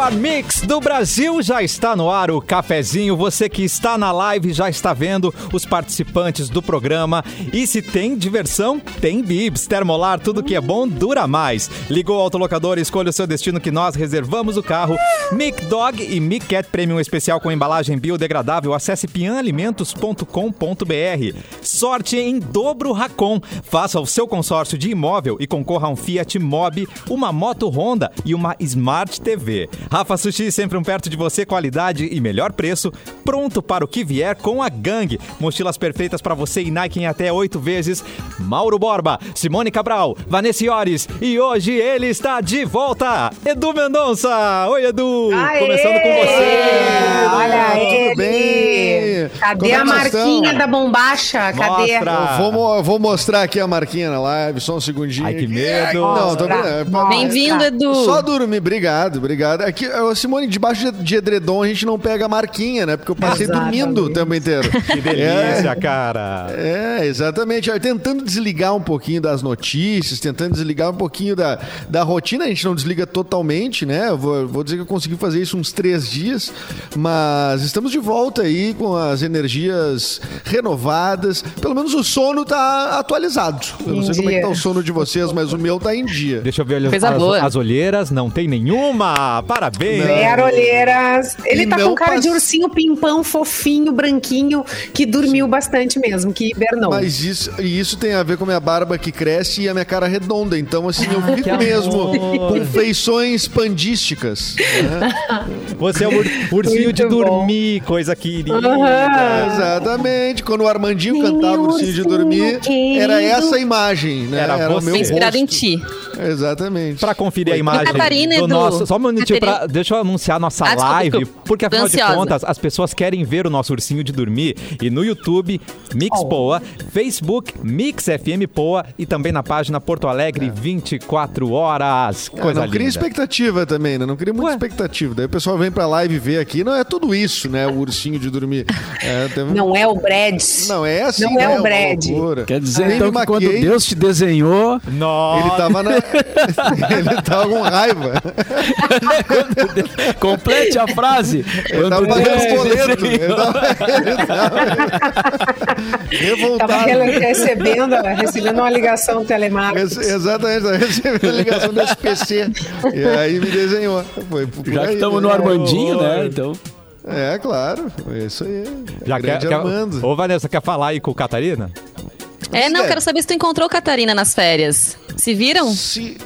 melhor mix do Brasil já está no ar, o cafezinho. Você que está na live já está vendo os participantes do programa. E se tem diversão, tem bibs. Termolar, tudo que é bom dura mais. Ligou o autolocador, escolha o seu destino que nós reservamos o carro. Mic Dog e Mic Cat Premium especial com embalagem biodegradável. Acesse pianalimentos.com.br. Sorte em dobro Racon. Faça o seu consórcio de imóvel e concorra a um Fiat Mobi, uma moto Honda e uma Smart TV. Rafa Sushi, sempre um perto de você, qualidade e melhor preço. Pronto para o que vier com a gangue. Mochilas perfeitas para você e Nike em até oito vezes. Mauro Borba, Simone Cabral, Vanessa Iores e hoje ele está de volta. Edu Mendonça. Oi, Edu. Aê! Começando com você. Olha tudo ele. bem? Cadê Como é a marquinha estão? da bombacha? Cadê? Mostra. Eu vou, eu vou mostrar aqui a marquinha na live, só um segundinho. Ai, que medo. Não, tô mostra. Bem-vindo, Edu. Só dormir, obrigado, obrigado. Aqui, ô, Simone, debaixo de, edredom a gente não pega a marquinha, né? Porque eu passei Exatamente. dormindo o tempo inteiro. Que delícia, cara. É, exatamente. Eu Tentando desligar um pouquinho das notícias, tentando desligar um pouquinho da, da rotina. A gente não desliga totalmente, né? Eu vou, vou dizer que eu consegui fazer isso uns três dias, mas estamos de volta aí com as energias renovadas. Pelo menos o sono tá atualizado. Eu não sei como é que tá o sono de vocês, mas o meu tá em dia. Deixa eu ver as, as, as olheiras. Não tem nenhuma. Parabéns. Zero olheiras. Ele E tá com cara de pass- ursinho pimpão, fofinho, branquinho, que dormiu bastante mesmo, que hibernou. Mas isso, isso tem a ver com a minha barba que cresce e a minha cara redonda. Então, assim, eu fico que mesmo amor. com feições pandísticas. né? Você é o ur- ursinho de Muito bom. dormir, coisa querida. Exatamente. Quando o Armandinho Meu cantava Ursinho de ursinho Dormir, querido. era essa a imagem, né? Era o você. meu Inspirado em rosto. ti. Exatamente. Pra conferir a imagem Catarina, do Edu. nosso. Só um minutinho pra. Catarina. Deixa eu anunciar a nossa Ah, desculpa, live. desculpa. Porque afinal Tô de ansiosa. contas, as pessoas querem ver o nosso ursinho de dormir. E no YouTube, Mix Oh. Poa, Facebook, Mix FM Poa e também na página Porto Alegre 24 horas. Ah, Coisa não cria expectativa também, né? Não cria muita Ué. expectativa. Daí o pessoal vem pra live ver aqui. Não é tudo isso, né? O ursinho de dormir. É, tem- Não é o Brad. Não é assim, Não é né? o Brad. Quer dizer, Nem então, que quando Deus te desenhou, Nossa. Ele tava na. ele tava com raiva. complete a frase. Ele Quando tava boleto. Ele tava, ele tava Tava revoltado. rele- recebendo, recebendo uma ligação telemática. Ex- Exatamente, tava recebendo a ligação do SPC. E aí me desenhou. Foi por Já que aí, estamos né? no Armandinho, né? Então. É, claro. É isso aí. Já quer, Grande quer... Armando. Ô, Vanessa, quer falar aí com o Catarina? É, não, É. quero saber se tu encontrou Catarina nas férias. Se viram? Se...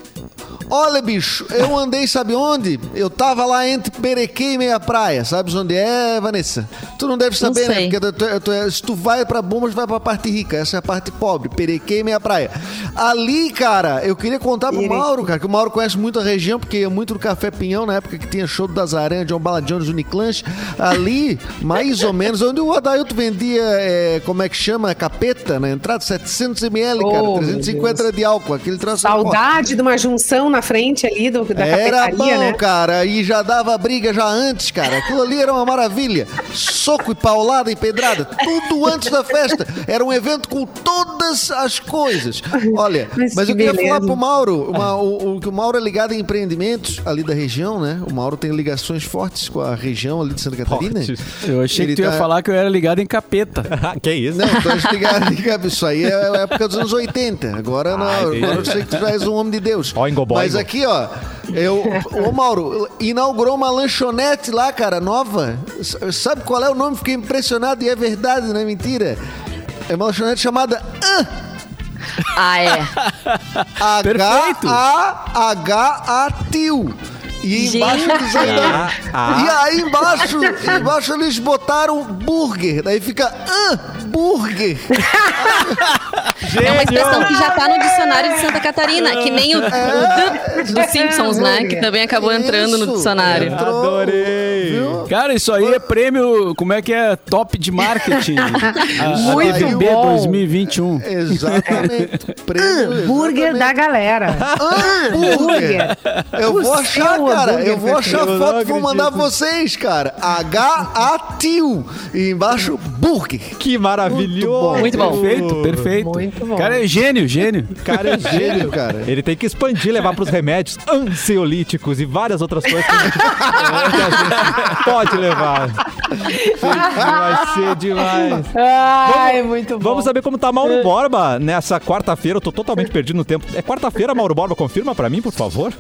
Olha, bicho, eu andei, sabe onde? Eu tava lá entre Perequê e Meia Praia. Sabes onde é, Vanessa? Tu não deve saber, né? sei. Porque tu, tu, é- se tu vai pra Bombas, vai pra parte rica. Essa é a parte pobre. Perequê e Meia Praia. Ali, cara, eu queria contar pro. Mauro, cara, que o Mauro conhece muito a região, porque ia muito no Café Pinhão, na época que tinha show do das Aranhas, John Baladianos, Uniclanche. Ali, mais ou menos, onde o Adailto vendia, é, como é que chama? Capeta, na entrada, 700ml, cara. Oh, meu 350 de álcool. Aquele troço é. Saudade de uma junção na frente ali do, da Era cafetaria, bom, né? cara, e já dava briga já antes, cara. Aquilo ali era uma maravilha. Soco e paulada e pedrada, tudo antes da festa. Era um evento com todas as coisas. Olha, mas, Mas que eu queria beleza. falar pro Mauro, uma- o, o que o Mauro é ligado em empreendimentos ali da região, né? O Mauro tem ligações fortes com a região ali de Santa Catarina. Fortes. Eu achei Ele que tu ia tá- falar que eu era ligado em capeta. que isso? Não, tu és ligado, ligado. Isso aí é a época dos anos 80. Agora não. Ah, agora eu sei que tu já és um homem de Deus. Oingo boingo. Mas aqui, ó. Eu, ô Mauro, inaugurou uma lanchonete lá, cara, nova. Sabe qual é o nome? Fiquei impressionado e é verdade, não é mentira. É uma lanchonete chamada Ah, é. H-A-H-A-Til. E embaixo diz aí, Ah, ah. E aí embaixo, embaixo eles botaram burger. Daí fica hambúrguer. É uma expressão que já tá no dicionário de Santa Catarina, que nem o, o É. do, dos Simpsons, né? Que também acabou entrando no Isso. dicionário. Entrou, Adorei. Viu? Cara, isso aí é prêmio, como é que é? Top de marketing. A, Muito a DVB bom. 2021. Exatamente. Prêmio, Hambúrguer da galera. Hambúrguer. Eu O vou achar, cara. Eu vou achar. Eu foto, não vou mandar pra vocês, cara. H-A-T-U. E embaixo, burger. Que maravilhoso. Muito bom. Perfeito, perfeito. Muito bom. Cara, é gênio, gênio. Cara, é gênio, cara. Ele tem que expandir, levar pros remédios ansiolíticos e várias outras coisas que a gente, a pode levar. Vai ser demais. Ai, muito bom. Vamos saber como tá Mauro Borba nessa quarta-feira. Eu tô totalmente perdido no tempo. É quarta-feira, Mauro Borba? Confirma pra mim, por favor.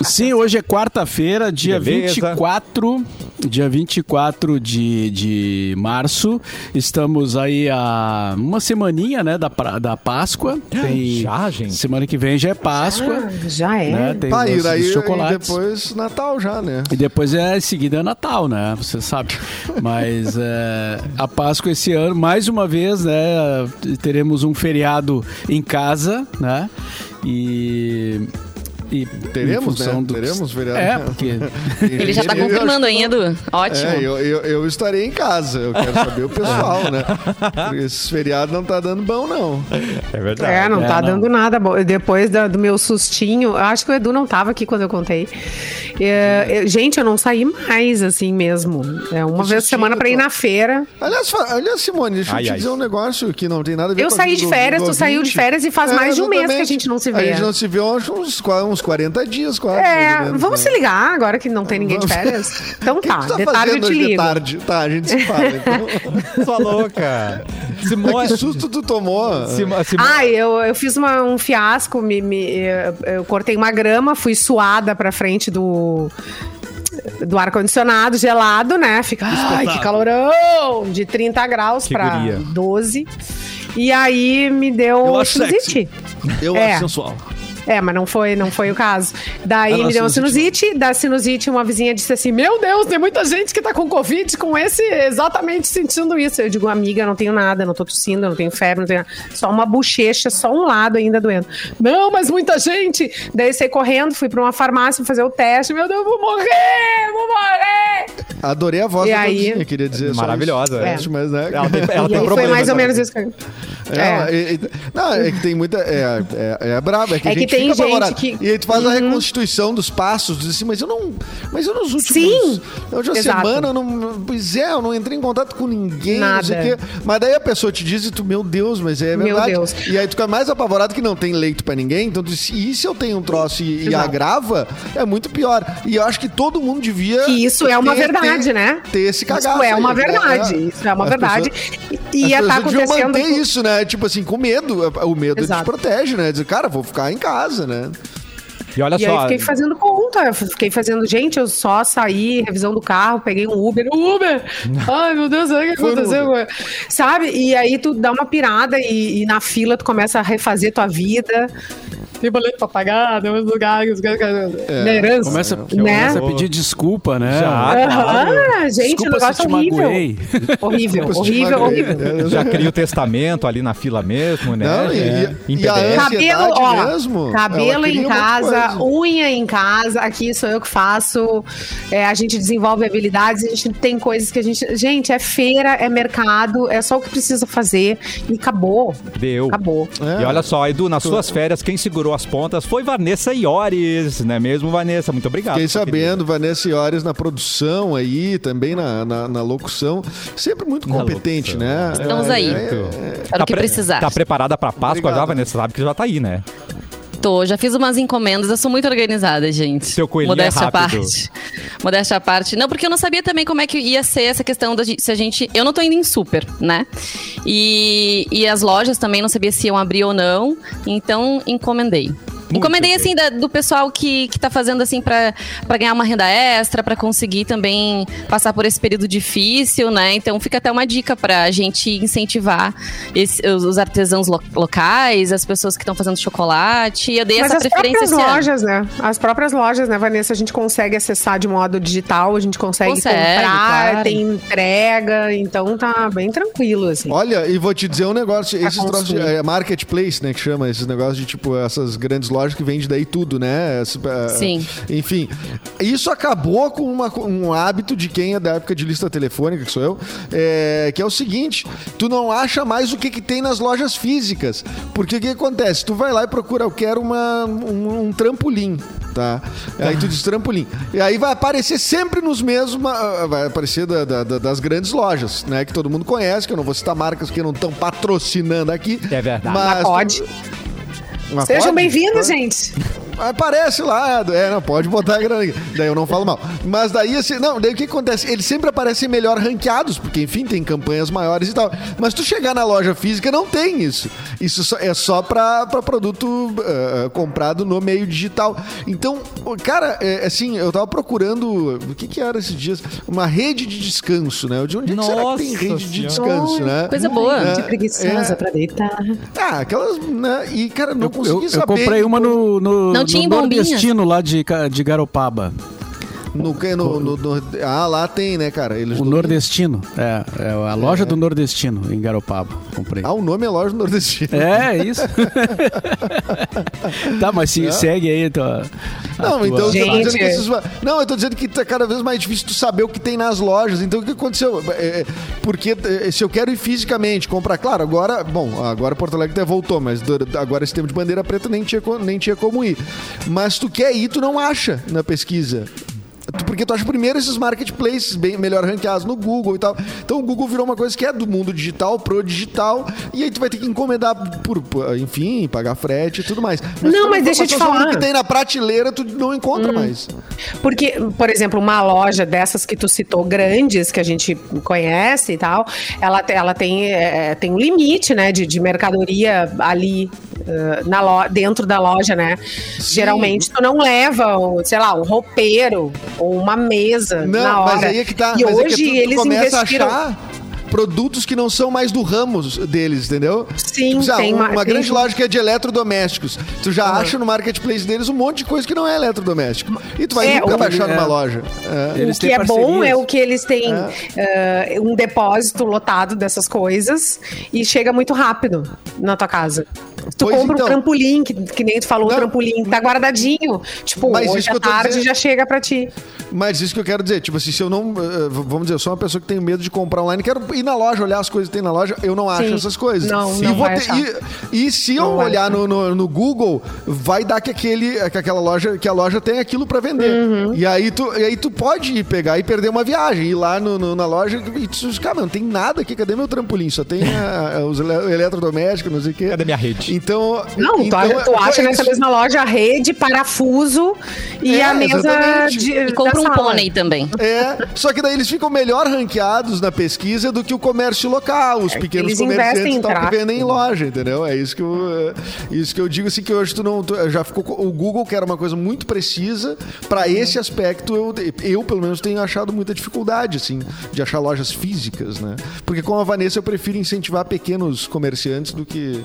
Sim, hoje é quarta-feira, dia Beleza. 24, dia 24 de, de março. Estamos aí a uma semaninha, né, da, da Páscoa. Tem, Já, gente? Semana que vem já é Páscoa. Ah, já é. Né, tem Tá, e daí os e chocolates. depois Natal já, né? E depois é em seguida é Natal, né? Você sabe. Mas é, a Páscoa esse ano, mais uma vez, né? Teremos um feriado em casa, né? E. e Teremos, né? do- Teremos feriado. É, porque. Ele já tá Eu acho confirmando que aí, Edu. Ótimo. É, eu, eu, eu estarei em casa. Eu quero saber o pessoal, né? Porque Esse feriado não tá dando bom, não. É verdade. É, não É, tá não. dando nada bom. Depois da- do meu sustinho, eu acho que o Edu não tava aqui quando eu contei. É, é, gente, eu não saí mais assim mesmo. É uma vez por semana pra ir na feira. Aliás, aliás Simone, deixa Ai, eu te ai. dizer um negócio que não tem nada a ver Eu com a saí de férias, do tu saiu de férias e faz mais de um mês que a gente não se A vê. gente não se vê há uns, uns 40 dias quase. É, menos, vamos né? se ligar agora que não tem ninguém de férias. Então tá, tá de tarde eu te hoje de ligo. tarde? Tá, a gente se fala. Então. Sua louca. Simone. que susto tu tomou? Simo- Simo- Ah, eu, eu fiz uma- um fiasco, me, me- eu, eu cortei uma grama, fui suada pra frente do do ar-condicionado gelado, né? Fica, ai, que calorão! De 30 graus Que pra guria. 12. E aí me deu Eu acho sinusite. Eu É. acho sensual. É, mas não foi, não foi o caso. Daí Ah, não, me deu uma sinusite sinusite, da sinusite uma vizinha disse assim: "Meu Deus, tem muita gente que tá com covid com esse exatamente sentindo isso". Eu digo: "Amiga, não tenho nada, não tô tossindo, não tenho febre, não tenho nada. só uma bochecha, só um lado ainda doendo". Não, mas muita gente. Daí saí correndo, fui pra uma farmácia fazer o teste. Meu Deus, eu vou morrer, vou morrer. Adorei a voz E da aí- queria dizer. Maravilhosa, é. Acho, Mas, né? Ela tem, ela e tem aí foi mais ou menos tem. isso que eu... É, e- não, é que tem muita. É, é, é brabo, é que É a que gente tem gente que- E aí tu faz a reconstituição dos passos, diz assim, mas eu não. Mas eu nos últimos. Sim, última exato. semana, eu não. Pois é, eu não entrei em contato com ninguém, não sei o Nada. quê. Mas daí a pessoa te diz e tu, meu Deus, mas é verdade. E aí tu fica mais apavorado que não tem leito pra ninguém. Então tu diz, e se eu tenho um troço e, e agrava, é muito pior. E eu acho que todo mundo devia. Que isso é uma ter- verdade, ter- né? Ter esse cagaço. Isso é aí, uma né? verdade, isso é uma As verdade. pessoas- E ia estar deviam acontecendo... manter isso, né? Tipo assim, com medo. O medo te protege, né? Dizer, cara, vou ficar em casa, né? E olha E aí só. fiquei fazendo conta, eu fiquei fazendo, gente, eu só saí, revisão do carro, peguei um Uber, Uber! Ai, meu Deus, olha o que aconteceu. Sabe? E aí tu dá uma pirada e, e na fila tu começa a refazer tua vida. Tem boleto pra pagar, tem uns lugares, É. herança. Começa, né? começa a pedir desculpa, né? Já, claro. Ah, gente, Desculpa o negócio horrível. magoei. Horrível, horrível, horrível. É, Já cria o testamento ali na fila mesmo, né? Não, e- É. e- e Cabelo, ó, mesmo, cabelo em casa, unha em casa, aqui sou eu que faço. É, a gente desenvolve habilidades, a gente tem coisas que a gente. Gente, é feira, é mercado, é só o que precisa fazer e acabou. Deu. Acabou. É. E olha só, Edu, nas suas férias, quem segurou as pontas foi Vanessa Iores, não é mesmo, Vanessa? Muito obrigado. Fiquei sua querida. sabendo, Vanessa Iores na produção aí, também na, na, na locução. Sempre muito competente, né? Estamos É, aí. é, Para Tá o que pre- precisar. Tá preparada pra Páscoa Obrigado. já, Vanessa? Sabe que já tá aí, né? Já fiz umas encomendas, eu sou muito organizada, gente. Seu coelhinho Modéstia é à rápido. parte. Modéstia à parte. Não, porque eu não sabia também como é que ia ser essa questão da gente, se a gente. Eu não tô indo em super, né? E, e as lojas também não sabia se iam abrir ou não. Então, encomendei. Encomendei, assim, da- do pessoal que, que tá fazendo, assim, pra, pra ganhar uma renda extra, pra conseguir também passar por esse período difícil, né? Então, fica até uma dica pra gente incentivar esse- os, os artesãos lo- locais, as pessoas que estão fazendo chocolate. Eu dei Mas essa as preferência próprias esse ano. lojas, né? As próprias lojas, né, Vanessa? A gente consegue acessar de modo digital, a gente consegue, Consegue, comprar, claro. tem entrega, então tá bem tranquilo, assim. Olha, e vou te dizer um negócio, esses troços é, marketplace, né, que chama esses negócios de tipo essas grandes lojas loja que vende daí tudo, né? Eh, Sim. Enfim, isso acabou com uma- um hábito de quem é da época de lista telefônica, que sou eu, é, que é o seguinte: tu não acha mais o que, que tem nas lojas físicas. Porque o que acontece? Tu vai lá e procura, eu quero uma, um, um trampolim. Tá? Aí tu diz trampolim. E aí vai aparecer sempre nos mesmos. ah, Vai aparecer da- da- da- das grandes lojas, né? Que todo mundo conhece, que eu não vou citar marcas que não estão patrocinando aqui. É verdade. Mas, Mas pode. Mas Sejam bem-vindos, gente. Aparece lá, é, não, pode botar a grana aqui. Daí eu não falo mal. Mas daí, assim, não, daí o que acontece? Eles sempre aparecem melhor ranqueados, porque, enfim, tem campanhas maiores e tal. Mas tu chegar na loja física, não tem isso. Isso só- é só pra, pra produto eh, comprado no meio digital. Então, cara, é, assim, eu tava procurando, o que que era esses dias? Uma rede de descanso, né? De onde é que será que tem rede de descanso, né? Coisa boa. É, De preguiçosa é. pra deitar. Ah, aquelas, né? E, cara, não Eu, consegui eu saber. comprei uma no, no, Não no tinha bombinhas? nordestino lá de, de Garopaba. No, que- no, no- no- ah, lá tem, né, cara? Eles O nordestino. É, é a loja do nordestino, em Garopaba. Comprei. Ah, o nome é loja do nordestino. É, isso. tá, mas se, segue aí tua. a Não, tua- então eu tô Gente. dizendo que esses... Não, eu tô dizendo que tá cada vez mais difícil tu saber o que tem nas lojas. Então o que aconteceu? É, é, porque é, se eu quero ir fisicamente comprar, claro, agora, bom, agora Porto Alegre até voltou, mas agora esse tempo de bandeira preta nem tinha, nem tinha como ir. Mas tu quer ir, tu não acha na pesquisa. Porque tu acha primeiro esses marketplaces bem melhor ranqueados no Google e tal. Então o Google virou uma coisa que é do mundo digital pro digital. E aí tu vai ter que encomendar por, enfim, pagar frete e tudo mais. Não, por mas deixa eu te informação sobre falar. O que tem na prateleira, tu não encontra mais. Porque, por exemplo, uma loja dessas que tu citou, grandes, que a gente conhece e tal, ela, te- ela tem, é, tem um limite, né, de, de mercadoria ali na dentro da loja, né? Geralmente tu não leva, sei lá, um roupeiro ou uma mesa Não, na hora. mas aí é que tá. E mas é hoje que tu, tu eles começa investiram... a achar produtos que não são mais do ramo deles, entendeu? Sim, Tipo, tem uma, uma- tem- grande loja que é de eletrodomésticos. Tu já acha no marketplace deles um monte de coisa que não é eletrodoméstico. E tu vai É, nunca achar é. numa loja. É. O que é bom é o que eles têm eh, um depósito lotado dessas coisas e chega muito rápido na tua casa. Tu Pois compra então. um trampolim, que, que nem tu falou, Não. um trampolim, tá guardadinho. Tipo, Mas hoje à tarde dizendo. já chega pra ti. Mas isso que eu quero dizer, tipo assim, se eu não. eh, vamos dizer, eu sou uma pessoa que tem medo de comprar online, quero ir na loja, olhar as coisas que tem na loja, eu não acho Sim. essas coisas. Não, e, não vou vai ter- achar. e, e se eu Não vai olhar no, no, no Google, vai dar que, aquele, que aquela loja, que a loja tem aquilo pra vender. Uhum. E, aí tu, e aí tu pode ir pegar e perder uma viagem, ir lá no, no- na loja e tu diz, cara, não tem nada aqui, cadê meu trampolim? Só tem ah, os ele- eletrodomésticos, não sei o quê. Cadê minha rede? Então. Não, tu então, acha- tu, é- acha é nessa mesma loja a rede, parafuso e É, a mesa exatamente. de. E compra um sala. pônei também. É, só que daí eles ficam melhor ranqueados na pesquisa do que o comércio local, os pequenos eles comerciantes em tal, que vendem em loja, entendeu? É isso que eu, é, isso que eu digo assim que hoje tu não tu- já ficou o Google que era uma coisa muito precisa para esse aspecto eu, eu pelo menos tenho achado muita dificuldade assim de achar lojas físicas, né? Porque com a Vanessa eu prefiro incentivar pequenos comerciantes do que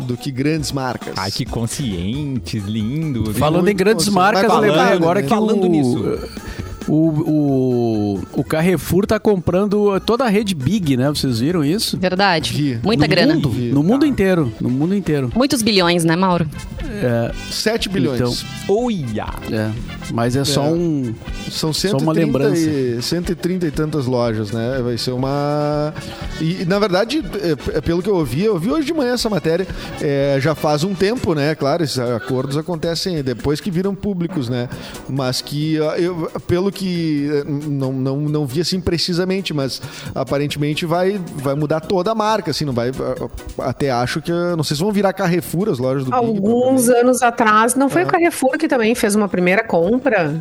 do que grandes marcas. Ai, que conscientes, lindo. Falando em grandes marcas, falando, agora né? que Falando o, nisso. O, o, o Carrefour tá comprando toda a rede Big, né? Vocês viram isso? Verdade. Vi. Muita no grana. Mundo, Vi. no mundo inteiro. No mundo inteiro. Muitos bilhões, né, Mauro? É, 7 bilhões. Então, Olha! é. Mas é só É. um. São Só 130 uma lembrança. E, 130 e tantas lojas, né? Vai ser uma. E, na verdade, é, é, pelo que eu ouvi, eu ouvi hoje de manhã essa matéria, é, já faz um tempo, né? Claro, esses acordos acontecem depois que viram públicos, né? Mas que, eu, pelo que. eh, Não, não, não vi assim precisamente, mas aparentemente vai, vai mudar toda a marca, assim, não vai. Até acho que. Não sei se vão virar Carrefour as lojas do Big. Alguns anos atrás, não É. foi o Carrefour que também fez uma primeira compra?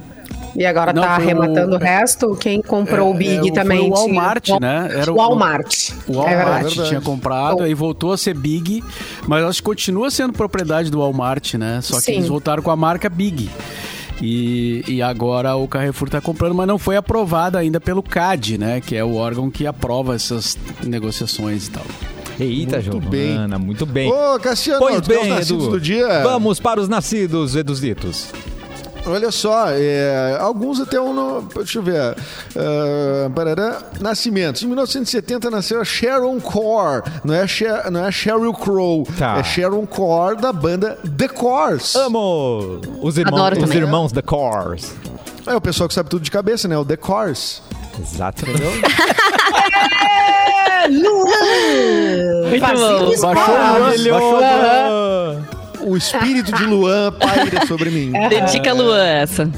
E agora Não, tá arrematando o resto? Quem comprou o Big é, também? o Walmart, tinha- né? Era o- Walmart. O é Walmart verdade. tinha comprado, aí voltou a ser Big, mas acho que continua sendo propriedade do Walmart, né? Só que Sim. eles voltaram com a marca Big. E, e agora o Carrefour está comprando, mas não foi aprovada ainda pelo CAD, né? Que é o órgão que aprova essas negociações e tal. Eita, Muito Giovana, muito bem. Ô, Cassiano, Pois os bem, nascidos Edu. do dia? Vamos para os nascidos, Eduzitos. Olha só, é, alguns até um. no- Deixa eu ver. ah, parará, nascimentos. Em 1970 nasceu a Sharon Core. Não é, a Sher, não é a Sheryl Crow. Tá. É Sharon Core da banda The Cores. Amo os irmãos, Adoro os também. irmãos The Cores. É o pessoal que sabe tudo de cabeça, né? O The Cores. Exato. Muito bom. Baixou o Luan, baixou o Maravilhoso. O espírito de Luan paira sobre mim. Dedica a Luan essa.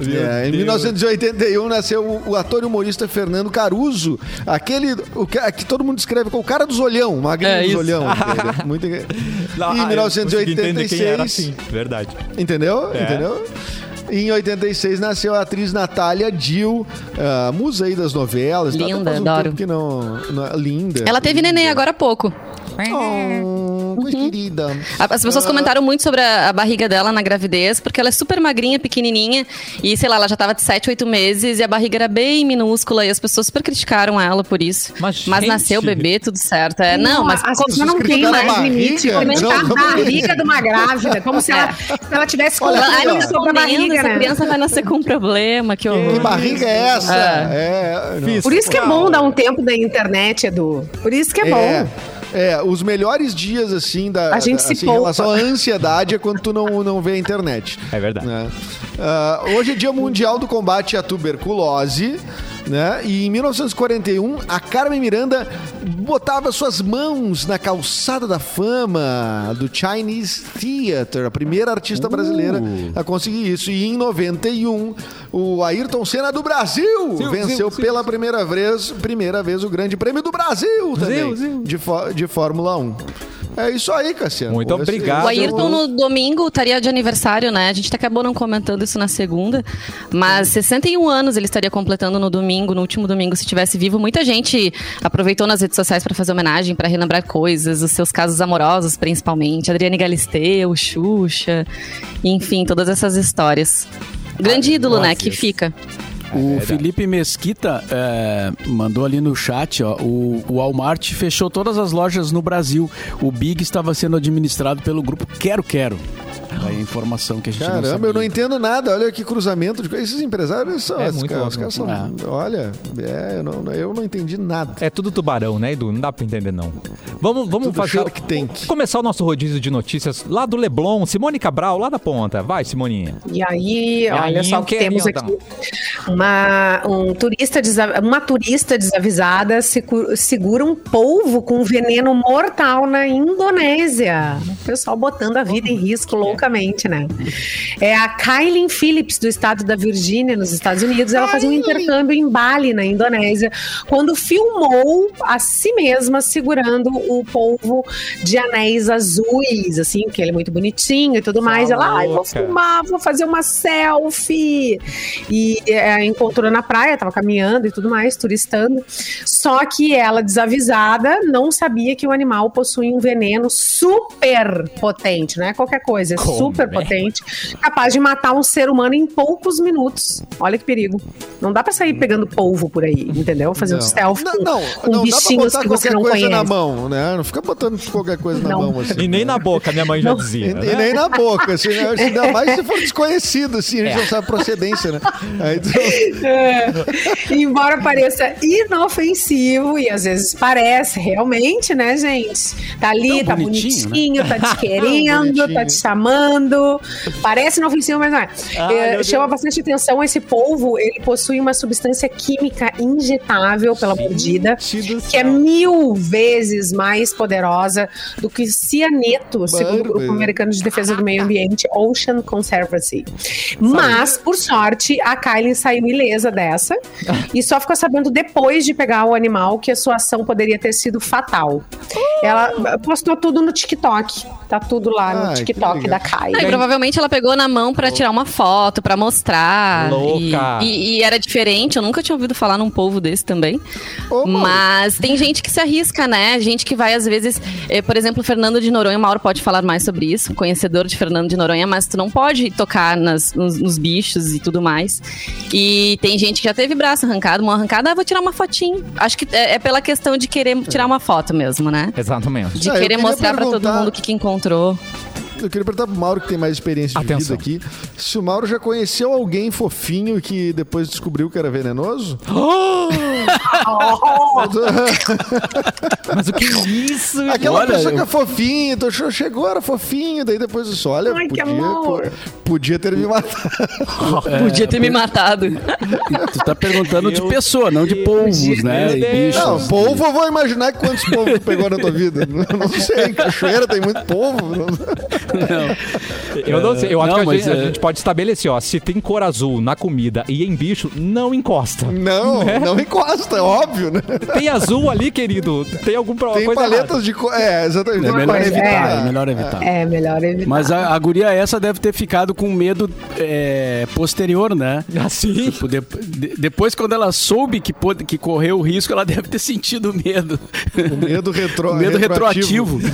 É, em 1981 nasceu o, ator e humorista Fernando Caruso, aquele o, ca- que todo mundo descreve como o cara dos olhão, o magrinho É dos isso. olhão. Muito, Não, e em ah, eu consegui entender quem era 1986, assim, verdade. entendeu? É. Entendeu? Em 86 nasceu a atriz Natália Dill, a musa aí das novelas. tá? Linda, Faz um adoro. tempo Que não, não- linda. Ela teve neném agora há pouco. Oh, coisa querida. A- As pessoas comentaram muito sobre a, a barriga dela na gravidez, porque ela é super magrinha, pequenininha, e sei lá, ela já tava de 7, 8 meses e a barriga era bem minúscula e as pessoas super criticaram ela por isso. Mas, Mas gente- nasceu o bebê, tudo certo. É, não, mas as pessoas não têm a mais barriga? limite. Comentar Não, a não, barriga de uma grávida, como se ela, se ela tivesse Olha. Ai, sobre a barriga, essa né? criança vai nascer com um problema, que horror. Que barriga é essa? É, não. Por isso que é bom dar um tempo da internet, Edu. Por isso que é, É, bom. É, os melhores dias, assim, da, A gente da- se assim, em relação à ansiedade é quando tu não, não vê a internet. É verdade. né? Ah, hoje é dia mundial do combate à tuberculose, né? E em 1941, a Carmen Miranda botava suas mãos na calçada da fama do Chinese Theater, a primeira artista brasileira a conseguir isso. E em 91, o Ayrton Senna do Brasil Zil, venceu zil, zil. pela primeira vez, primeira vez o Grande Prêmio do Brasil também. De, de Fórmula 1. É isso aí, Cassiano. Muito Esse- obrigado. O é Ayrton no domingo estaria de aniversário, né? A gente acabou não comentando isso na segunda, mas 61 anos ele estaria completando no domingo, no último domingo, se tivesse vivo. Muita gente aproveitou nas redes sociais para fazer homenagem, para relembrar coisas, os seus casos amorosos, principalmente. Adriane Galisteu, Xuxa, enfim, todas essas histórias. Grande ídolo, né? nossa, Que isso. fica. O Felipe Mesquita é, mandou ali no chat, ó, o, o Walmart fechou todas as lojas no Brasil. O Big estava sendo administrado pelo grupo Quero Quero. Aí a informação que a gente não Caramba, sabia. eu não entendo nada. Olha que cruzamento de coisas. Esses empresários são. É os muito caras, caras são. Olha, é, eu, não, eu não entendi nada. É tudo tubarão, né, Edu? Não dá pra entender, não. Vamos, vamos Tudo fazer. Tank. vamos começar o nosso rodízio de notícias lá do Leblon. Simone Cabral, lá da ponta. Vai, Simoninha. E aí, olha aí, só o que temos aqui. Uma, um turista uma turista desavisada segura um polvo com veneno mortal na Indonésia. O pessoal botando a vida em risco loucamente, né? É a Kylie Phillips, do estado da Virgínia, nos Estados Unidos. Ela fazia um intercâmbio em Bali, na Indonésia, quando filmou a si mesma segurando o polvo de anéis azuis, assim, que ele é muito bonitinho e tudo mais. Ela, ai, vou filmar, vou fazer uma selfie. E é, encontrou na praia, tava caminhando e tudo mais, turistando. Só que ela, desavisada, não sabia que o animal possui um veneno super potente, não é qualquer coisa, é Como super é? potente, capaz de matar um ser humano em poucos minutos. Olha que perigo. Não dá pra sair pegando polvo por aí, entendeu? Fazendo Não. selfie Não, com, não, com não bichinhos que você não coisa conhece. na mão, né? Não fica botando qualquer coisa na mão, assim. E nem na boca, minha mãe já Não. dizia. E, né? e nem na boca, assim, né? ainda mais se for desconhecido, assim, a gente não sabe a procedência, né? Aí, tu- É. Embora pareça inofensivo, e às vezes parece realmente, né, gente? Tá ali, Tão tá bonitinho, bonitinho, tá te querendo, tá te chamando. Parece inofensivo, mas não é. Ai, É, chama Deus. bastante atenção esse polvo, ele possui uma substância química injetável pela mordida. Gente do Que é mil vezes mais poderosa do que cianeto, segundo o Grupo. Americano de Defesa do Meio Ambiente, Ocean Conservancy. Mas, por sorte, a Kylie saiu ilesa dessa e só ficou sabendo depois de pegar o animal que a sua ação poderia ter sido fatal. Ela postou tudo no TikTok. Tá tudo lá no Ai, TikTok da. Aí, provavelmente ela pegou na mão pra tirar uma foto, pra mostrar. Louca. E, e- e era diferente, eu nunca tinha ouvido falar num polvo desse também. Mauro. Mas tem gente que se arrisca, né? Gente que vai, às vezes, eh, por exemplo, o Fernando de Noronha, o Mauro pode falar mais sobre isso, conhecedor de Fernando de Noronha, mas tu não pode tocar nas- nos, nos bichos e tudo mais. E tem gente que já teve braço arrancado, mão arrancada, ah, vou tirar uma fotinho. Acho que é, é pela questão de querer tirar uma foto mesmo, né? Exatamente. De Ah, querer mostrar pra todo mundo o que, que encontrou. Eu queria perguntar pro Mauro, que tem mais experiência de Atenção. vida aqui, se o Mauro já conheceu alguém fofinho que depois descobriu que era venenoso? Mas o que é isso? Aquela Olha, pessoa que é fofinha, tu achou- chegou, era fofinho, daí depois isso, olha, Ai, podia, po- podia ter me matado. Podia ter me matado. Tu tá perguntando de pessoa, não de polvos, né? E bichos. Não, polvo eu vou imaginar quantos polvos tu pegou na tua vida. Não, não sei, em cachoeira tem muito polvo. Não- Eu não sei, eu acho Não, que a gente, a é- gente pode estabelecer, ó, se tem cor azul na comida e em bicho, não encosta. Não, não encosta, é óbvio, né? Tem azul ali, querido, tem algum pro- Tem paletas errada. de cor. É, exatamente. É melhor coisa- evitar, é. é melhor evitar. É, melhor evitar. Mas a, a guria essa deve ter ficado com medo é, posterior, né? Assim? Tipo, de- de- depois, quando ela soube que, pôde- que correu o risco, ela deve ter sentido medo. O medo, retro, O medo retroativo.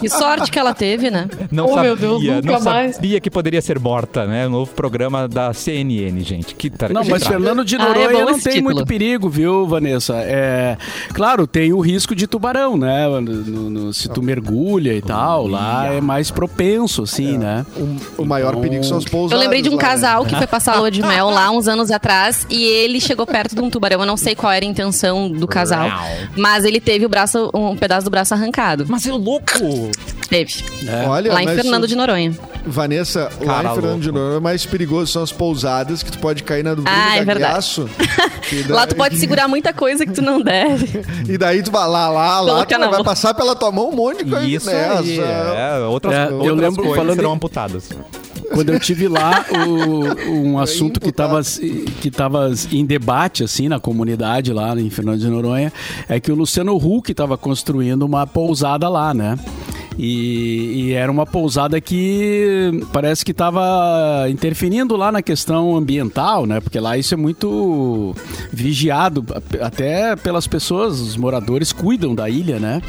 Que sorte que ela teve, né? Não Oh, sabia, meu Deus, nunca não mais. sabia que poderia ser morta, né? O novo programa da CNN, gente. Que tar... Não, mas Fernando de Ah, é Noronha não tem título. muito perigo, viu, Vanessa? É, claro, tem o risco de tubarão, né? No- no- se tu mergulha e tal, lá é mais propenso, assim, né? O, o maior Então- perigo são os pousados. Eu lembrei de um lá, né? casal que foi passar a lua de mel lá uns anos atrás e ele chegou perto de um tubarão. Eu não sei qual era a intenção do casal, mas ele teve o braço, um pedaço do braço arrancado. Mas é louco! Teve. Olha, lá em Fernando de Noronha. Vanessa, lá Cara em Fernando de louco. Noronha, o mais perigoso são as pousadas, que tu pode cair na dúvida Ah, é verdade. E Lá daí- tu pode segurar muita coisa que tu não deve. E daí tu vai lá, lá, lá, tu vai mão. passar pela tua mão um monte de coisa Isso nessa. aí, é, outras, É, eu outras lembro coisas falando serão amputadas. Quando eu tive lá, o- um assunto que estava que tava em debate assim na comunidade lá em Fernando de Noronha é que o Luciano Huck estava construindo uma pousada lá, né? E, e era uma pousada que parece que estava interferindo lá na questão ambiental, né? Porque lá isso é muito vigiado, até pelas pessoas, os moradores cuidam da ilha, né?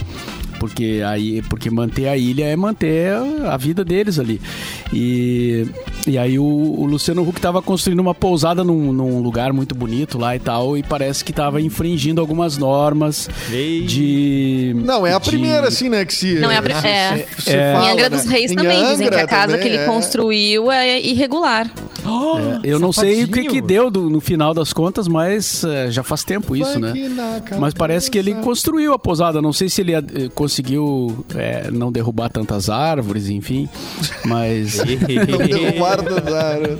Porque, aí, porque manter a ilha é manter a vida deles ali. E, e aí o, o Luciano Huck estava construindo uma pousada num, num lugar muito bonito lá e tal, e parece que estava infringindo algumas normas Ei. de. Não, é a de- primeira, assim, né, que se... Não é a pri- se- é. se É. fala, em Angra né? dos Reis Em também dizem que Angra a casa também, que ele é. construiu é irregular. Eu não sei o que, que deu do- no final das contas, mas é, já faz tempo isso, né? Na cabeça. Mas parece que ele construiu a pousada. Não sei se ele eh, conseguiu é, não derrubar tantas árvores, enfim. Mas. Não derrubaram áreas.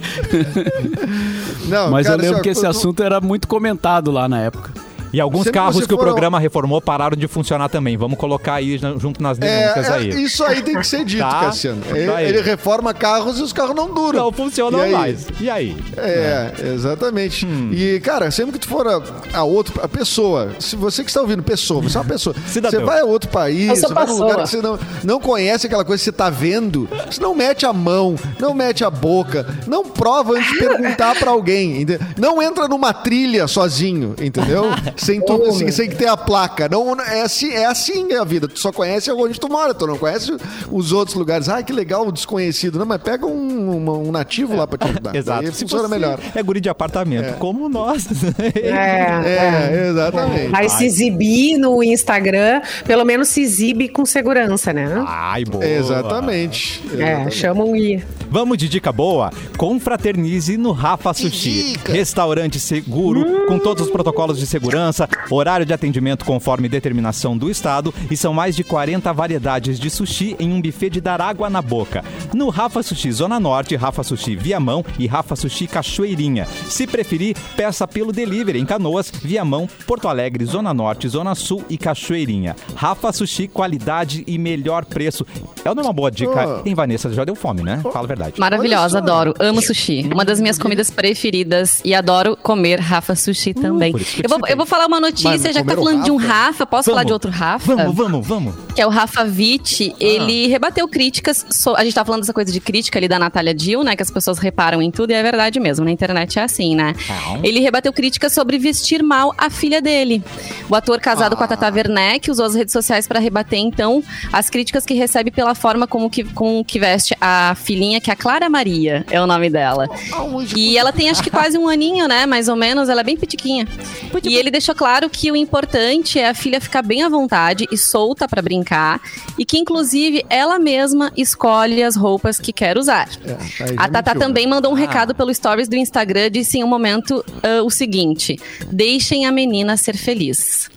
Não, Mas cara, eu lembro assim, que esse assunto era muito comentado lá na época. E alguns Sempre carros que o for programa reformou pararam de funcionar também. Vamos colocar aí junto nas denúncias É, aí. é, isso aí tem que ser dito, Tá? Cassiano. Ele, aí. ele reforma carros e os carros não duram. Não funcionam E mais. E aí? É, exatamente. Hum. E, cara, sempre que tu for a, a outro, a pessoa, se você que está ouvindo, pessoa, você é uma pessoa, Cidadão. você vai a outro país, você vai num lugar que você não, não conhece aquela coisa que você tá vendo, você não mete a mão, não mete a boca, não prova antes de perguntar pra alguém, entendeu? não entra numa trilha sozinho, entendeu? Sem, tu, Oh, sem, ter a placa. Não, é, assim, é assim a vida, tu só conhece onde tu mora, tu não conhece os outros lugares. Ah, que legal, o desconhecido. Não, mas pega um, uma- um nativo lá pra te ajudar. Exato. Aí Se funciona melhor. É guri de apartamento, como nós. É, É, exatamente. Vai se exibir no Instagram, pelo menos se exibe com segurança, né? Ai, boa. Exatamente. É, exatamente. chamam e Vamos de dica boa? Confraternize no Rafa Sushi. dica! Restaurante seguro, com todos os protocolos de segurança, horário de atendimento conforme determinação do Estado e são mais de 40 variedades de sushi em um buffet de dar água na boca. No Rafa Sushi Zona Norte, Rafa Sushi Viamão e Rafa Sushi Cachoeirinha. Se preferir, peça pelo delivery em Canoas, Viamão, Porto Alegre, Zona Norte, Zona Sul e Cachoeirinha. Rafa Sushi, qualidade e melhor preço. É uma boa dica. Oh. Em Vanessa já deu fome, né? Fala a verdade. Maravilhosa, adoro. Amo sushi. Uma das minhas comidas preferidas. E adoro comer Rafa Sushi também. isso que eu vou, eu vou falar uma notícia, Mas já que tá falando de um Rafa? Rafa. Posso falar de outro Rafa? Vamos, vamos, vamos. que é o Rafa Witt, ele rebateu críticas. so- a gente tá falando dessa coisa de crítica ali da Natália Dill, né? Que as pessoas reparam em tudo e é verdade mesmo. Na internet é assim, né? Não. Ele rebateu críticas sobre vestir mal a filha dele. O ator casado com a Tata Werneck usou as redes sociais para rebater, então, as críticas que recebe pela forma como que, com que veste a filhinha, que é a Clara Maria, é o nome dela. E ela tem acho que quase um aninho, né? Mais ou menos, ela é bem pitiquinha. E ele deixou claro que o importante é a filha ficar bem à vontade e solta pra brincar. E que, inclusive, ela mesma escolhe as roupas que quer usar. É, já A Tata mentiu, também mandou um recado pelo stories do Instagram, disse em um momento ah, o seguinte: deixem a menina ser feliz.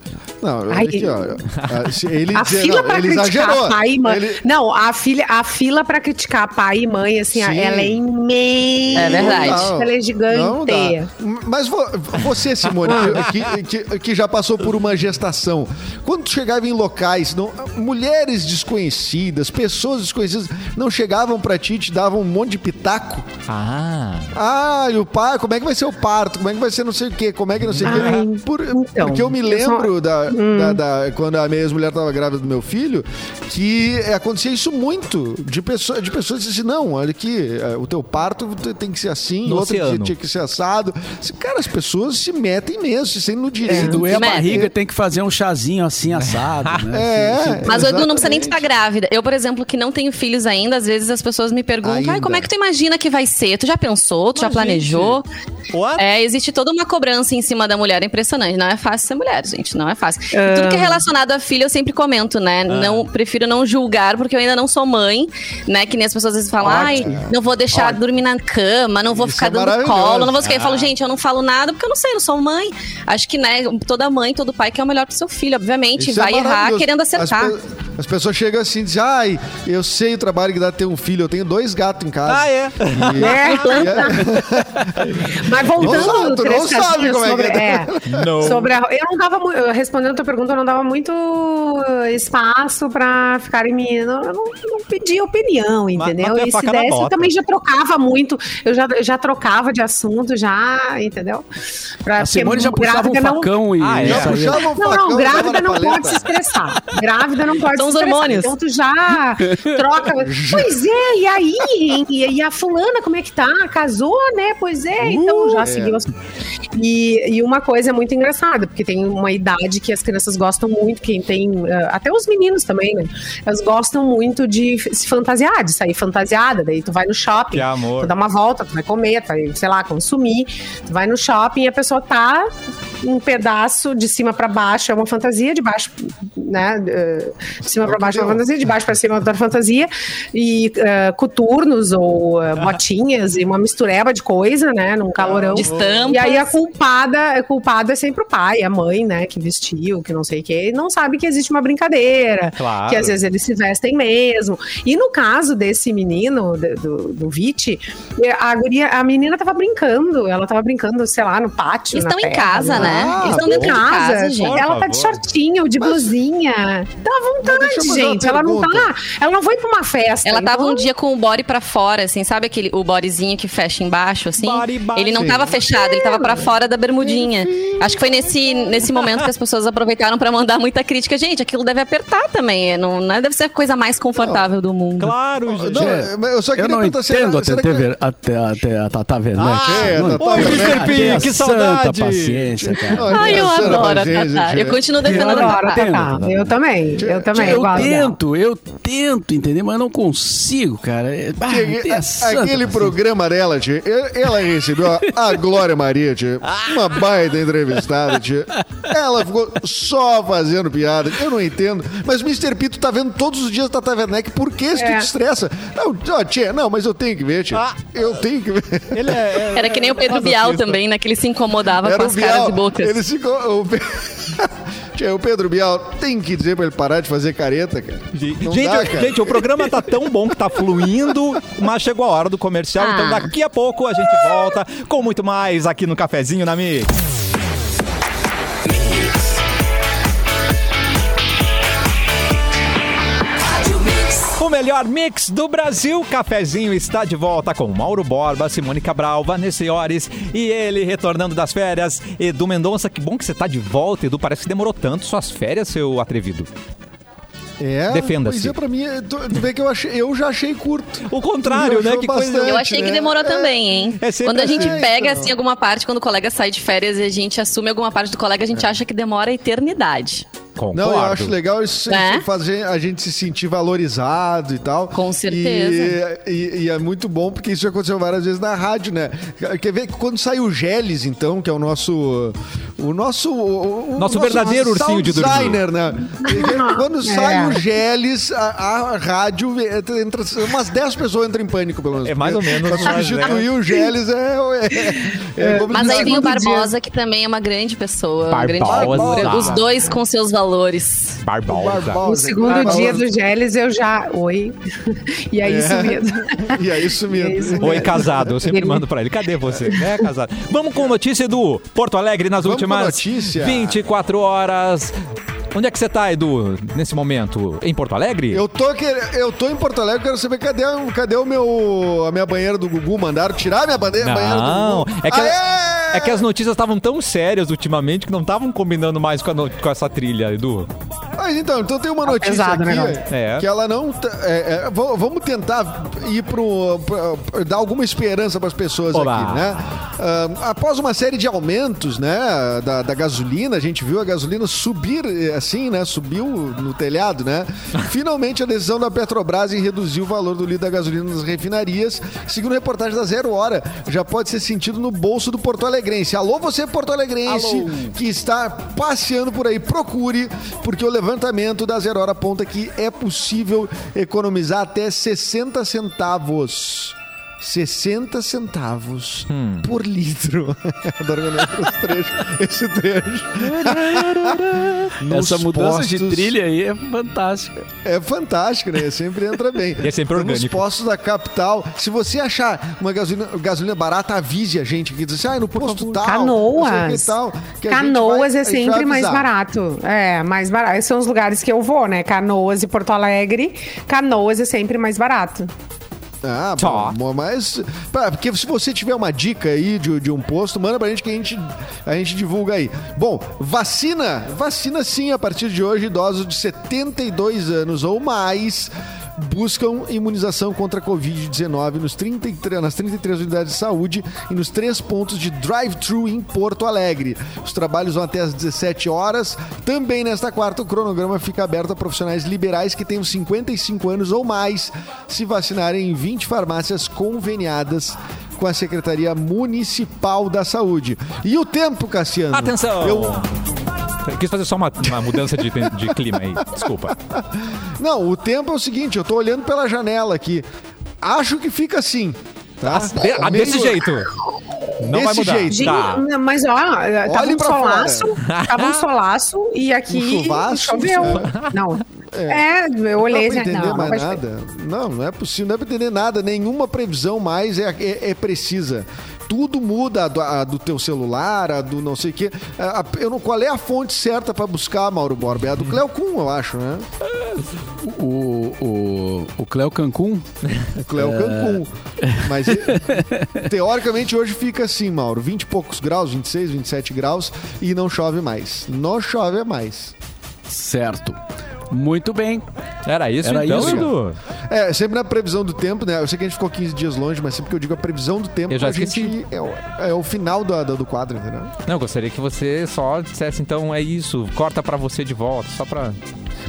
Não, Ai, aqui, ó. Ah, Ele, A dizer- fila não, pra ele criticar exagerou. pai e mãe. Ele- Não, a, filha, a fila pra criticar pai e mãe, assim, Sim. ela é imensa. É verdade. Não, Ela é gigante. Mas vo- você, Simone, que, que- que já passou por uma gestação, quando tu chegava em locais, não- mulheres desconhecidas, pessoas desconhecidas, não chegavam pra ti e te davam um monte de pitaco? Ah. Ah, e o pai, como é que vai ser o parto? Como é que vai ser não sei o quê? Como é que não sei o quê? Por- então, porque eu me eu lembro só- da, da- da- quando a minha ex-mulher estava grávida do meu filho, que acontecia isso muito. De, pessoa, de pessoas diziam assim, não, olha aqui, é, o teu parto te- tem que ser assim, No outro oceano. tinha que ser assado. Cara, as pessoas se metem mesmo, se sentem no Se direito. doer a barriga, tem que fazer um chazinho assim assado, né? É, Mas o Edu não precisa nem estar grávida. Eu, por exemplo, que não tenho filhos ainda, às vezes as pessoas me perguntam. Ai, como é que tu imagina que vai ser? Tu já pensou? Tu já planejou? What? É, existe toda uma cobrança em cima da mulher, é impressionante. Não é fácil ser mulher, gente, não é fácil. Tudo que é relacionado à filha, eu sempre comento, né? Não, prefiro não julgar, porque eu ainda não sou mãe, né? Que nem as pessoas às vezes falam, ai, não vou deixar dormir na cama, não vou Isso ficar é dando colo, não vou ficar. Eu falo, gente, eu não falo nada porque eu não sei, eu não sou mãe. Acho que, né, toda mãe, todo pai quer o melhor pro seu filho, obviamente. Isso é vai errar maravilhoso. querendo acertar. As, as pessoas chegam assim e dizem, ai, eu sei o trabalho que dá ter um filho, eu tenho dois gatos em casa. Ah, é? E- É. Mas Não voltando, sabe, tu não sabe Casinhas, como é que sobre, é. Não. sobre a, eu não dava eu respondendo a tua pergunta, eu não dava muito espaço pra ficarem me. Não, eu não, não pedia opinião, entendeu? mas é e se desse, eu também já trocava muito, eu já, já trocava de assunto, já, entendeu? Pra, A Simone já puxava um grávida não- facão e Ah, é? Já puxava um Não, facão não, grávida não paleta. pode se estressar. Grávida não pode se os hormônios. Então tu já troca. pois é, e aí? hein? E, e a fulana, como é que tá? Casou, né? Pois é, então já seguiu as... E, e uma coisa muito engraçada, porque tem uma idade que as crianças gostam muito, quem tem. eh, até os meninos também, né? Elas gostam muito de se fantasiar, de sair fantasiada. Daí tu vai no shopping, tu dá uma volta, tu vai comer, tu vai, sei lá, consumir. Tu vai no shopping e a pessoa tá um pedaço de cima pra baixo é uma fantasia, de baixo, né? eh, De cima pra baixo uma fantasia, de baixo pra cima outra fantasia. E eh, coturnos ou eh, botinhas e uma mistureba de coisa, né? Num calorão. De estampas. E aí a culpada, a culpada é sempre o pai, a mãe, né, que vestiu, que não sei o quê, e não sabe que existe uma brincadeira, Claro. que às vezes eles se vestem mesmo. E no caso desse menino, do, do, do Viti, a, guria, a menina tava brincando, ela tava brincando, sei lá, no pátio. Estão na em terra, casa, né? né? Ah, Eles estão dentro de casa, gente. Por ela tá de shortinho, de blusinha. Dá Mas vontade, eu gente. Ela não tá. pergunta. Ela não foi pra uma festa. Ela tava então- um dia com o body pra fora, assim, sabe aquele o bodyzinho que fecha embaixo, assim? Body, body. Ele não tava fechado, ele tava pra fora da bermudinha. Acho que foi nesse, nesse momento que as pessoas aproveitaram pra mandar muita crítica. Gente, aquilo deve apertar também, não, não deve ser a coisa mais confortável do mundo. Claro, gente. Não, é, eu só Eu queria não perguntar se entendo era- a será que- Ver- até, até a Tata Werneck. Ah, é, Não Tata Oi, entendo. Mr. P, que santa saudade. paciência, cara. Ai, eu adoro a tia. Eu continuo Eu defendendo a adoro a Tatá. Tatá. Eu também. Eu também. Eu gosto dela. tento, eu tento, entender, mas não consigo, cara. É- ah, santa Aquele programa dela, tia, ela recebeu a, a Glória Maria, tia, uma baita entrevistada, tia. Ela ficou só fazendo piada. Eu não entendo. Mas o Mr. Pito tá vendo todos os dias Tata Werneck. Por que se tu É. te estressa? Não, tia, não, mas eu tenho que ver, tia. Ah. Eu tenho que ver. Ele é, é- Era que nem o Pedro é Bial masoquista. também, né? Que ele se incomodava Era com as caras Bial. e bocas. Ele ficou. O, Tia, o Pedro Bial tem que dizer pra ele parar de fazer careta, cara. Não Gente, dá, cara. gente, o programa tá tão bom que tá fluindo, mas chegou a hora do comercial, Ah. então daqui a pouco a gente volta com muito mais aqui no Cafezinho na Mix. Melhor mix do Brasil, Cafezinho está de volta com Mauro Borba, Simone Cabral, Vanessa Iores e ele retornando das férias, Edu Mendonça. Que bom que você tá de volta, Edu. Parece que demorou tanto suas férias, seu atrevido. É, Defenda-se. Pois é, pra mim, é- tu, tu vê que eu, achei, eu já achei curto. O contrário, né? Que coisa. bastante, Eu achei que né? demorou também, hein? É Quando a gente assim. pega, Então. assim, alguma parte, quando o colega sai de férias e a gente assume alguma parte do colega, a gente acha que demora a eternidade. Concordo. Não, eu acho legal isso, Né? isso fazer a gente se sentir valorizado e tal. Com certeza. E, e- e é muito bom porque isso já aconteceu várias vezes na rádio, né? Quer ver que quando saiu o Geles, então, que é o nosso. O nosso. o- o Nosso verdadeiro ursinho sound de dormir. designer, né? Quando sai É. o Geles, a, a rádio entra. Umas 10 pessoas entram em pânico, pelo menos. É mais ou menos, Pra mas, substituir o Geles é. é, é Mas aí vem o segundo dia. Barbosa, que também é uma grande pessoa, uma grande Barbosa. figura. Os dois com seus valores. Barbosa. Barbosa. No segundo Barbosa. dia do Geles eu já. Oi. E aí É. sumido. E aí sumido. E aí sumido. Oi, casado. Eu sempre mando pra ele. Cadê você? É, casado. Vamos com notícia do Porto Alegre nas Vamos últimas notícia. 24 horas. Onde é que você tá, Edu, nesse momento? Em Porto Alegre? Eu tô, quer... eu tô em Porto Alegre, quero saber cadê, cadê o meu, a minha banheira do Gugu. Mandaram tirar a minha bandeira, banheira do Não, Gugu. é que, Aê! É que as notícias estavam tão sérias ultimamente que não estavam combinando mais com, a no- com essa trilha, Edu. Mas então, então tem uma notícia pesado o aqui negócio. É. que ela não. é, é, vamos tentar ir pro. pra- dar alguma esperança para as pessoas Oba. aqui, né? Ah, após uma série de aumentos, né, da, da gasolina, a gente viu a gasolina subir eh, assim, né? Subiu no telhado, né? Finalmente a decisão da Petrobras em reduzir o valor do litro da gasolina nas refinarias, segundo reportagem da Zero Hora, já pode ser sentido no bolso do Porto Alegrense. Alô, você Porto Alegrense Alô. que está passeando por aí, procure, porque o levantamento da Zero Hora aponta que é possível economizar até 60 centavos. 60 centavos Hum. por litro. Adoro quando eu lembro esse trecho. Esse trecho. Nos Essa mudança de postos- trilha aí é fantástica. É fantástico, né? Sempre entra bem. E é sempre Então, Nos orgânico. postos da capital, se você achar uma gasolina, gasolina barata, avise a gente aqui. Diz assim, ah, no posto tal. Canoas. que tal, que Canoas vai- é sempre mais barato. É, mais barato. Esses são os lugares que eu vou, né? Canoas e Porto Alegre. Canoas é sempre mais barato. Ah, bom, mas. pá, Porque se você tiver uma dica aí de, de um posto, manda pra gente que a gente, a gente divulga aí. Bom, vacina. Vacina sim, a partir de hoje, idosos de 72 anos ou mais buscam imunização contra a Covid-19 nos 33 nas 33 unidades de saúde e nos três pontos de drive-thru em Porto Alegre. Os trabalhos vão até às 17 horas. Também nesta quarta, o cronograma fica aberto a profissionais liberais que tenham 55 anos ou mais se vacinarem em 20 farmácias conveniadas com a Secretaria Municipal da Saúde. E o tempo, Cassiano? Atenção! Eu, Eu Quis fazer só uma, uma mudança de, de clima aí. Desculpa. não, o tempo é o seguinte, eu tô olhando pela janela aqui. Acho que fica assim. Tá? De- ah, Meio- desse jeito. Não vai Desse mudar. jeito. Tá. mas ó, tava Olhe um solaço, tava um solaço e aqui Um choveu. Não. É, eu olhei Não não, não nada. Não, não é possível, não é pra entender nada. Nenhuma previsão mais é, é, é precisa. Tudo muda a do, a do teu celular, a do não sei o quê. A- a- eu não, qual é a fonte certa pra buscar, Mauro Borba? É a do Cleocum, eu acho, né? O, o, o Cleo Cancún, O Cleo Cancún. Mas e- teoricamente hoje fica assim, Mauro: 20 e poucos graus, 26, 27 graus e não chove mais. Não chove mais. certo. Muito bem. Era isso Era então, isso. Edu? É, sempre na previsão do tempo, né? Eu sei que a gente ficou 15 dias longe, mas sempre que eu digo a previsão do tempo, Eu já a gente é, o- é o final do, do, do quadro, entendeu? Não, eu gostaria que você só dissesse, então, é isso. Corta pra você de volta, só pra...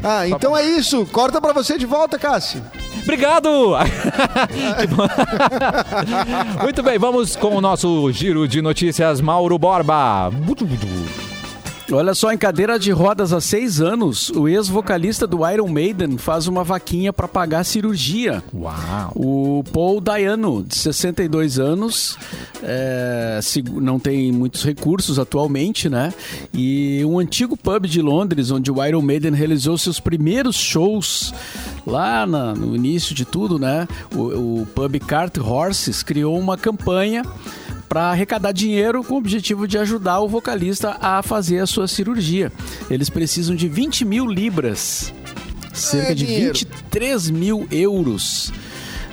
Ah, então é isso. Corta pra você de volta, Cássio. Obrigado! Que bom. Muito bem, vamos com o nosso giro de notícias, Mauro Borba. Olha só, em cadeira de rodas há seis anos, o ex-vocalista do Iron Maiden faz uma vaquinha para pagar a cirurgia. Uau! O Paul Dayano, de 62 anos, é, não tem muitos recursos atualmente, né? E um antigo pub de Londres, onde o Iron Maiden realizou seus primeiros shows lá na- no início de tudo, né? O, o pub Cart Horses criou uma campanha para arrecadar dinheiro com o objetivo de ajudar o vocalista a fazer a sua cirurgia. Eles precisam de 20 mil libras, cerca É de dinheiro. 23 mil euros.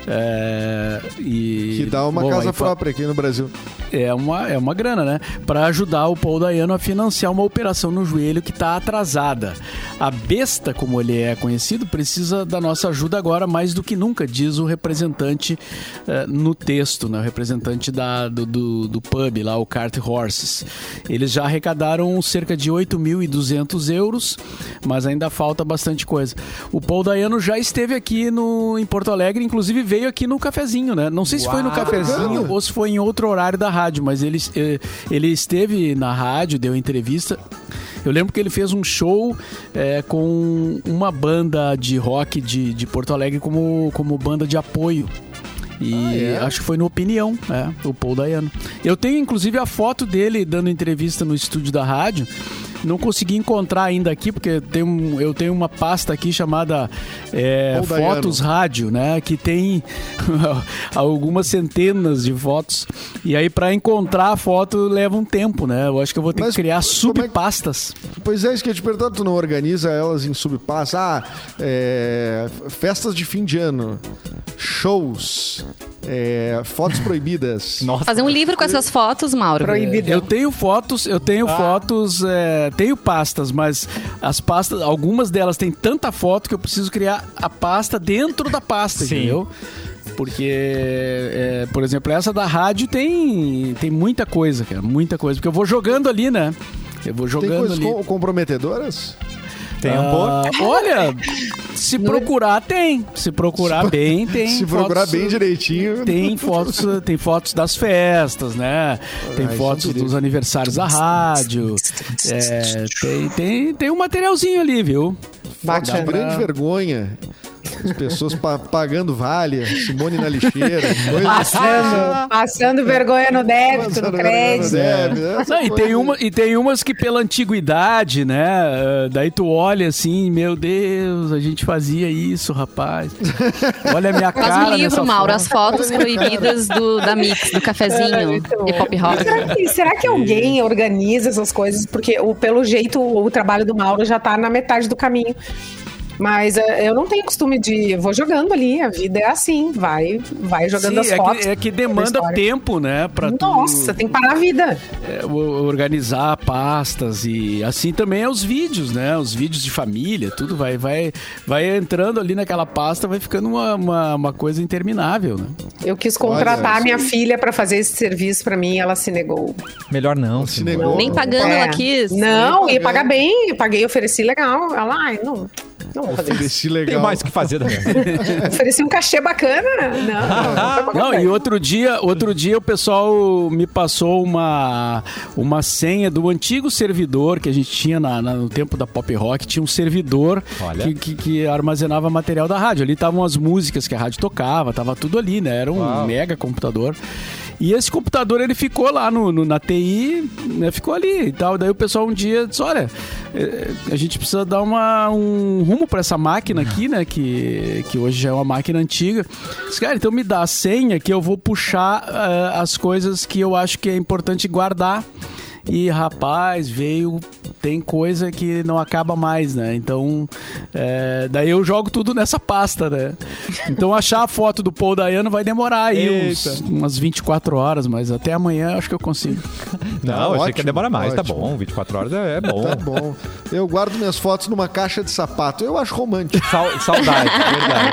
É, e, Que dá uma bom, casa aí própria aqui no Brasil. é uma, é uma grana, né? Para ajudar o Paul Dayano a financiar uma operação no joelho que está atrasada. A besta, como ele é conhecido, precisa da nossa ajuda agora mais do que nunca, diz o representante eh, no texto, né? O representante da, do, do, do pub lá, o Cart Horses. Eles já arrecadaram cerca de 8.200 euros, mas ainda falta bastante coisa. O Paul Dayano já esteve aqui no, em Porto Alegre, inclusive veio aqui no cafezinho, né? Não sei se foi no cafezinho ou se foi em outro horário da rádio, mas ele, eh, ele esteve na rádio, deu entrevista. Eu lembro que ele fez um show eh, com uma banda de rock de, de Porto Alegre como, como banda de apoio. E Ah, é? acho que foi no Opinião, é, o Paul Dayano. Eu tenho inclusive a foto dele dando entrevista no estúdio da rádio. Não consegui encontrar ainda aqui, porque tem um- eu tenho uma pasta aqui chamada é. Fotos Rádio, né? Que tem algumas centenas de fotos. E aí, para encontrar a foto, leva um tempo, né? Eu acho que eu vou ter Mas que criar como é que- subpastas. Pois é, isso que eu te perguntar, tu não organiza elas em subpass? Ah, é, festas de fim de ano, shows, é, fotos proibidas. Nossa. Fazer um livro com essas fotos, Mauro. Proibido. Eu tenho fotos, eu tenho fotos, é, tenho pastas, mas as pastas, algumas delas têm tanta foto que eu preciso criar a pasta dentro da pasta, Sim. entendeu? Porque, é, por exemplo, essa da rádio tem, tem muita coisa, cara, muita coisa. Porque eu vou jogando ali, né? Eu vou Tem jogando coisas ali. com- comprometedoras? Tempo. Ah, olha, se procurar tem. Se procurar bem, tem. Se procurar fotos- bem direitinho. Tem fotos, tem fotos das festas, né? Tem isso fotos é dos aniversários da rádio. É, tem, tem, tem um materialzinho ali, viu? Bacana. grande vergonha. As pessoas pa- pagando vale, Simone na lixeira. coisa Passando, passando vergonha no débito, no Passando crédito. no débito, essa Não, e, tem uma, e tem umas que pela antiguidade, né? eh, Daí tu olha assim, meu Deus, a gente fazia isso, rapaz. Olha a minha Faz cara um livro, Mauro, foto. as fotos proibidas do, da Mix, do cafezinho e pop rock. Será que, será que alguém organiza essas coisas? Porque, o, pelo jeito, o trabalho do Mauro já tá na metade do caminho. Mas é, eu não tenho costume de. Eu vou jogando ali, a vida é assim, vai, vai jogando Sim, as é, fotos. que, é que demanda tempo, né? Pra tu- Nossa, tem que parar a vida. é, organizar pastas e assim também é os vídeos, né? Os vídeos de família, tudo vai vai vai entrando ali naquela pasta, vai ficando uma, uma, uma coisa interminável, né? Eu quis contratar Olha, a minha filha pra fazer esse serviço pra mim ela se negou. Melhor não. Se negou. Nem pagando É. ela quis. Não, ia pagar bem, eu paguei, ofereci legal. Ela, ai, não, não vou fazer isso. Ofereci Tem legal. mais o que fazer da minha vida. Ofereci um cachê bacana. Não, não, não Não, bem. e outro dia, outro dia o pessoal me passou uma, uma senha do antigo servidor que a gente tinha na- na- no tempo da Pop Rock. Tinha um servidor Olha. que, que- que armazenava material da rádio. Ali estavam as músicas que a rádio tocava, tava tudo ali, né? Era um Uau. mega computador. E esse computador ele ficou lá no, no- na TI, né, ficou ali e tal. Daí o pessoal um dia disse: Olha, eh, a gente precisa dar uma, um rumo para essa máquina aqui, né? Que, que hoje já é uma máquina antiga. Disse, cara, então me dá a senha que eu vou puxar eh, as coisas que eu acho que é importante guardar. E rapaz, veio. Tem coisa que não acaba mais, né? Então, é, daí eu jogo tudo nessa pasta, né? Então, achar a foto do Paul Dayano vai demorar aí uns, umas 24 horas, mas até amanhã eu acho que eu consigo. Não, Tá achei que ótimo, demorar mais. Tá ótimo. bom, 24 horas é, é bom. Tá bom. Eu guardo minhas fotos numa caixa de sapato. Eu acho romântico. Sau- saudade, verdade.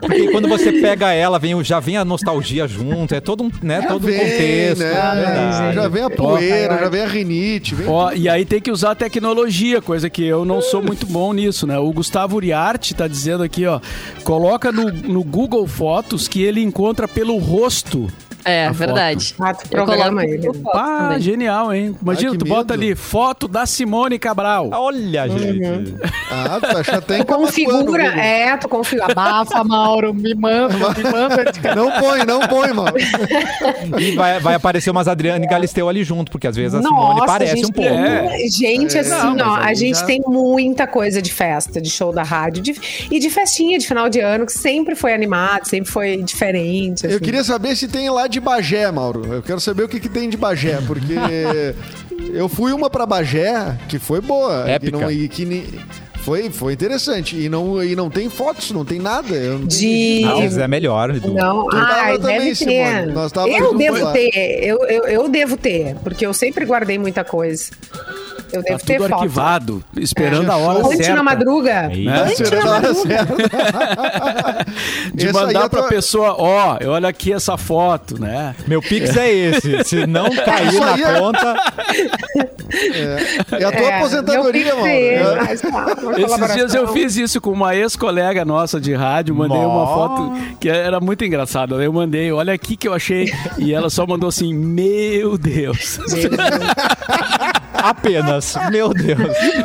Porque quando você pega ela, vem, já vem a nostalgia junto, é todo um, né, Já todo um vem, contexto. né? verdade. Já vem a poeira, já vem a rinite. Vem... Ó, e aí tem que usar a tecnologia, coisa que eu não sou muito bom nisso, né? O Gustavo Uriarte tá dizendo aqui, ó, coloca no, no Google Fotos que ele encontra pelo rosto. É, A verdade. Ah, tu Eu programa coloco ele. no foto Ah, também. genial, hein? Imagina, tu bota medo. ali, foto da Simone Cabral. Olha, gente. Ah, tu acha até Tu configura, é, tu configura. Abafa, Mauro, me manda, me manda. Não põe, não põe, mano. E vai, vai aparecer umas Adriane Galisteu ali junto, porque às vezes a Simone Nossa, parece gente, um pouco. É. Gente, É. assim, Não, ó, a gente já- tem muita coisa de festa, de show da rádio de- e de festinha de final de ano, que sempre foi animado, sempre foi diferente. Eu assim. queria saber se tem lá de Bagé, Mauro. Eu quero saber o que, que tem de Bagé, porque eu fui uma pra Bagé que foi boa. Épica. Que não, e que ni- foi, foi interessante. E não, e não tem fotos, não tem nada. Eu não De. Não, mas é melhor, Edu. Não, tava ai, também, deve ter. Simone. Nós eu devo lá. ter, eu, eu, eu devo ter, porque eu sempre guardei muita coisa. Eu Tá devo ter tudo foto. arquivado, esperando É. a hora Antes certa. na madruga. Né? Antes Será na madruga. certa? De mandar é pra tua- pessoa, ó, olha aqui essa foto, né? Meu Pix é esse. Se não cair na é- conta, É a tua aposentadoria, meu mano. É, É. tá, uma Esses dias eu fiz isso com uma ex-colega nossa de rádio, mandei uma Nó. foto que era muito engraçada. Eu mandei, olha aqui que eu achei, e ela só mandou assim, meu Deus. apenas. Meu Deus.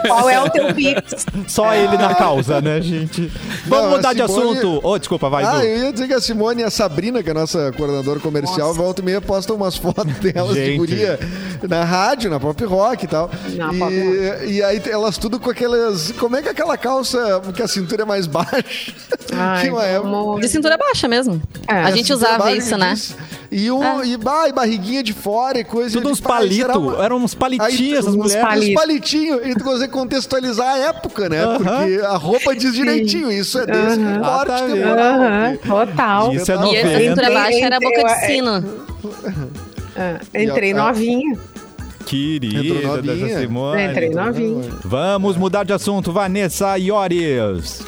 Qual é o teu Pix? Só ele na causa, né, gente? Vamos Não, mudar de Simone- assunto. Ô, desculpa, vai, Ah, eu ia dizer que a Simone e a Sabrina, que é a nossa coordenadora comercial, volta e meia postam umas fotos delas de Gente. guria na rádio, na pop rock e tal. Na Pop e, e aí elas tudo com aquelas. Como é que é aquela calça que a cintura é mais baixa? Ai, que uma época. De cintura baixa mesmo. É, a gente usava isso, né? disso. E, um, e, bah, e barriguinha de fora e coisa. Tudo uns digo, "Pai, será palitos. uma-" Eram uns palitinhos, mulheres. palitos. Uns palitinhos. E tu consegue contextualizar a época, né? Aham. Porque a roupa diz direitinho. Isso é desse corte Ah, tá que vendo. moral. Aham, total. Isso é E E essa 90. cintura baixa era a boca de sino. É, entrei a- novinha. Querida novinha. dessa Simone. Entrei novinha. Vamos mudar de assunto. Vanessa Iores.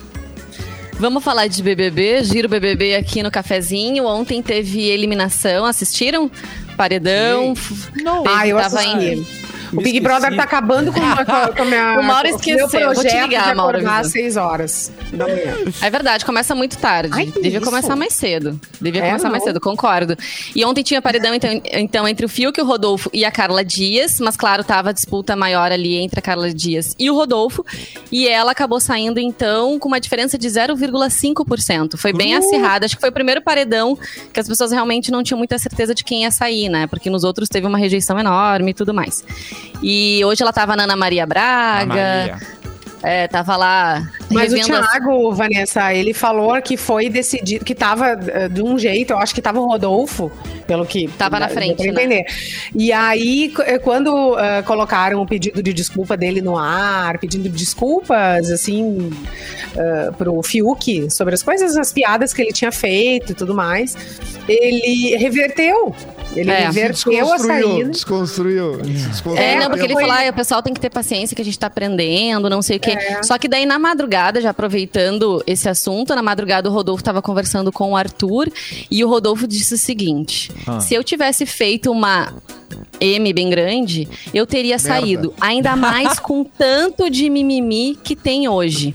Vamos falar de BBB, giro BBB aqui no cafezinho. Ontem teve eliminação, assistiram? Paredão. Não. Ah, eu Tava assisti. em- O Big Brother tá acabando com, a- com a- minha, O Mauro esqueceu, meu vou te projeto ligar, Mauro, às avisa. 6 horas da manhã. É verdade, começa muito tarde. Ai, Devia isso? começar mais cedo. Devia É, começar mais não. cedo, concordo. E ontem tinha paredão, então, então, entre o Fiuk, o Rodolfo e a Carla Dias. Mas, claro, tava a disputa maior ali entre a Carla Dias e o Rodolfo. E ela acabou saindo, então, com uma diferença de 0,5%. Foi bem acirrada. Acho que foi o primeiro paredão que as pessoas realmente não tinham muita certeza de quem ia sair, né? Porque nos outros teve uma rejeição enorme e tudo mais. E hoje ela tava na Ana Maria Braga. Maria. É, tava lá Mas o revendo as- Thiago, Vanessa, ele falou que foi decidido, que tava eh, de um jeito, eu acho que tava o Rodolfo, pelo que. Tava na frente, pra né? entender. E aí, eh, quando eh, colocaram o pedido de desculpa dele no ar, pedindo desculpas, assim, eh, pro Fiuk, sobre as coisas, as piadas que ele tinha feito e tudo mais, ele reverteu. Ele É. reverteu a saída. Desconstruiu. desconstruiu. É, não, porque ele falou, ah, o pessoal tem que ter paciência que a gente tá aprendendo, não sei o quê. É. Só que daí na madrugada, já aproveitando esse assunto, na madrugada o Rodolfo tava conversando com o Arthur e o Rodolfo disse o seguinte: Ah. se eu tivesse feito uma M bem grande, eu teria saído. Ainda mais com tanto de mimimi que tem hoje.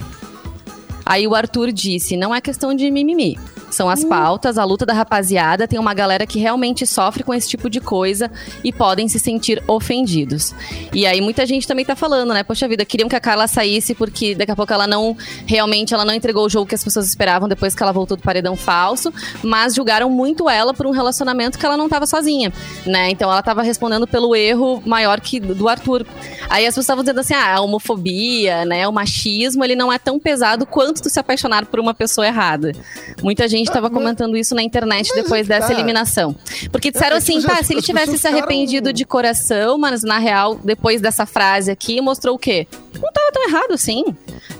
Aí o Arthur disse: não é questão de mimimi. São as pautas, a luta da rapaziada. Tem uma galera que realmente sofre com esse tipo de coisa e podem se sentir ofendidos. E aí muita gente também tá falando, né? Poxa vida, queriam que a Carla saísse porque daqui a pouco ela não realmente ela não entregou o jogo que as pessoas esperavam depois que ela voltou do paredão falso, mas julgaram muito ela por um relacionamento que ela não tava sozinha, né? Então ela tava respondendo pelo erro maior que do Arthur. Aí as pessoas estavam dizendo assim: "Ah, a homofobia, né, o machismo, ele não é tão pesado quanto tu se apaixonar por uma pessoa errada". Muita gente tava comentando isso na internet depois dessa tá. eliminação. Porque disseram É, tipo, assim, as- pá, se ele tivesse se arrependido ficaram- de coração, mas na real, depois dessa frase aqui, mostrou o quê? Não tava tão errado assim,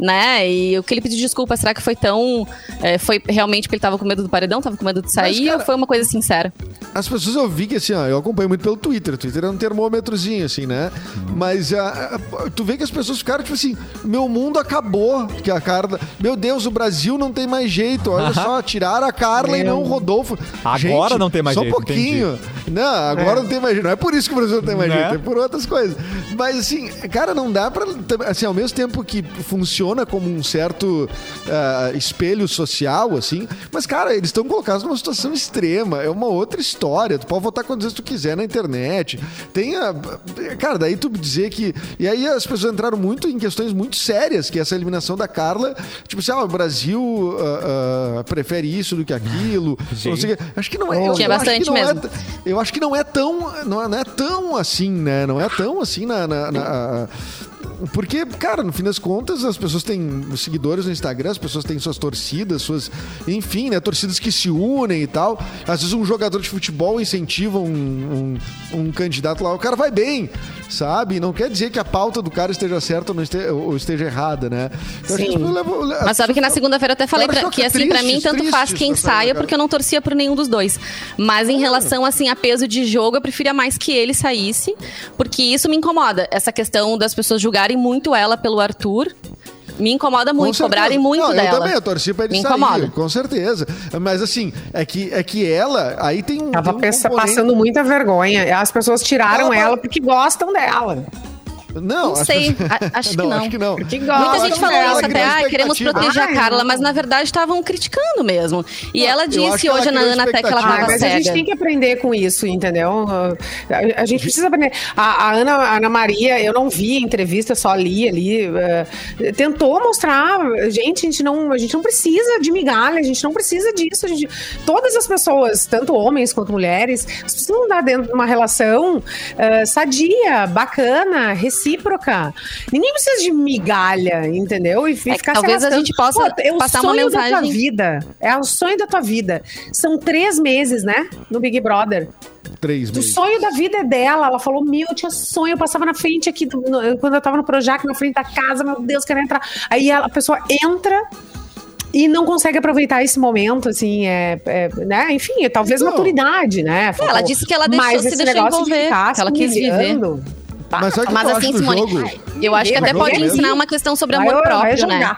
né? E o que ele pediu desculpa, será que foi tão... é, foi realmente porque ele tava com medo do paredão, tava com medo de sair, cara, ou foi uma coisa sincera? As pessoas eu vi que assim, ó, eu acompanho muito pelo Twitter. O Twitter é um termômetrozinho, assim, né? Mas ah, ah, tu vê que as pessoas ficaram, tipo assim, meu mundo acabou. Que a Carla. Meu Deus, o Brasil não tem mais jeito. Olha só, tiraram a Carla e não o Rodolfo. Agora não tem mais só jeito, um pouquinho. Não, agora não tem mais jeito. Não é por isso que o Brasil não tem mais Né? jeito, é por outras coisas. Mas assim, cara, não dá pra. Assim, ao mesmo tempo que funciona como um certo ah, espelho social, assim. Mas, cara, eles estão colocados numa situação extrema. É uma outra história. Tu pode votar quantas vezes tu quiser na internet. Tem a. Cara, daí tu dizer que. E aí as pessoas entraram muito em questões muito sérias, que essa eliminação da Carla, tipo assim, ah, o Brasil ah, ah, prefere isso do que aquilo. Não sei o quê. Acho que não é. eu- Tinha eu acho que bastante não é mesmo. t- eu acho que não é tão. Não é, não é tão assim, né? Não é tão assim na. na- na- porque, cara, no fim das contas, as pessoas têm seguidores no Instagram, as pessoas têm suas torcidas, suas. Enfim, né? Torcidas que se unem e tal. Às vezes um jogador de futebol incentiva um, um, um candidato lá, o cara vai bem. Sabe? Não quer dizer que a pauta do cara esteja certa ou, não esteja, ou esteja errada, né? Então, Sim. as pessoas levam- Mas sabe que na segunda-feira eu até falei pra- que, que assim, pra mim, tanto faz quem saia, cara. porque eu não torcia por nenhum dos dois. Mas em relação, assim, a peso de jogo, eu preferia mais que ele saísse, porque isso me incomoda. Essa questão das pessoas julgarem muito ela pelo Arthur. Me incomoda muito, cobrarem muito não, dela. Eu também, eu torci pra ele Me sair, incomoda. com certeza. Mas assim, é que, é que ela, aí tem um. Tava tem um componente- passando muita vergonha. As pessoas tiraram Ela- ela porque gostam dela. Não, Não sei, pessoas- a- acho que não. Acho que não. Gosta Muita gente que falou isso até, ah, queremos proteger a Ai, Carla, não. mas na verdade estavam criticando mesmo. E ela disse que ela hoje na Ana até que ela expectativa. Ah, tava mas a gente cega. tem que aprender com isso, entendeu? A, a gente precisa aprender. A, a Ana, a Ana Maria, eu não vi a entrevista, só li ali. eh, tentou mostrar, gente, a gente, não, a gente não precisa de migalha, a gente não precisa disso. a gente- todas as pessoas, tanto homens quanto mulheres, precisam estar dentro de uma relação eh, sadia, bacana, recíproca. Ninguém precisa de migalha, entendeu? E, É ficar talvez a gente possa é o passar uma sonho da tua mensagem- vida. É o sonho da tua vida. São três meses, né? No Big Brother. Três O meses. sonho da vida é dela. Ela falou: Meu, eu tinha sonho. Eu passava na frente aqui, do- no- quando eu tava no Projac, na frente da casa. Meu Deus, quero entrar. Aí ela- a pessoa entra. E não consegue aproveitar esse momento, assim, é, é, né? Enfim, é talvez Não. maturidade, né? ela Faltou. disse que ela deixou- Mas se esse deixou negócio de envolver, ficar que ela quis viver. Mas Mas assim, Simone, jogo? eu acho que até pode ensinar uma questão sobre amor próprio, né?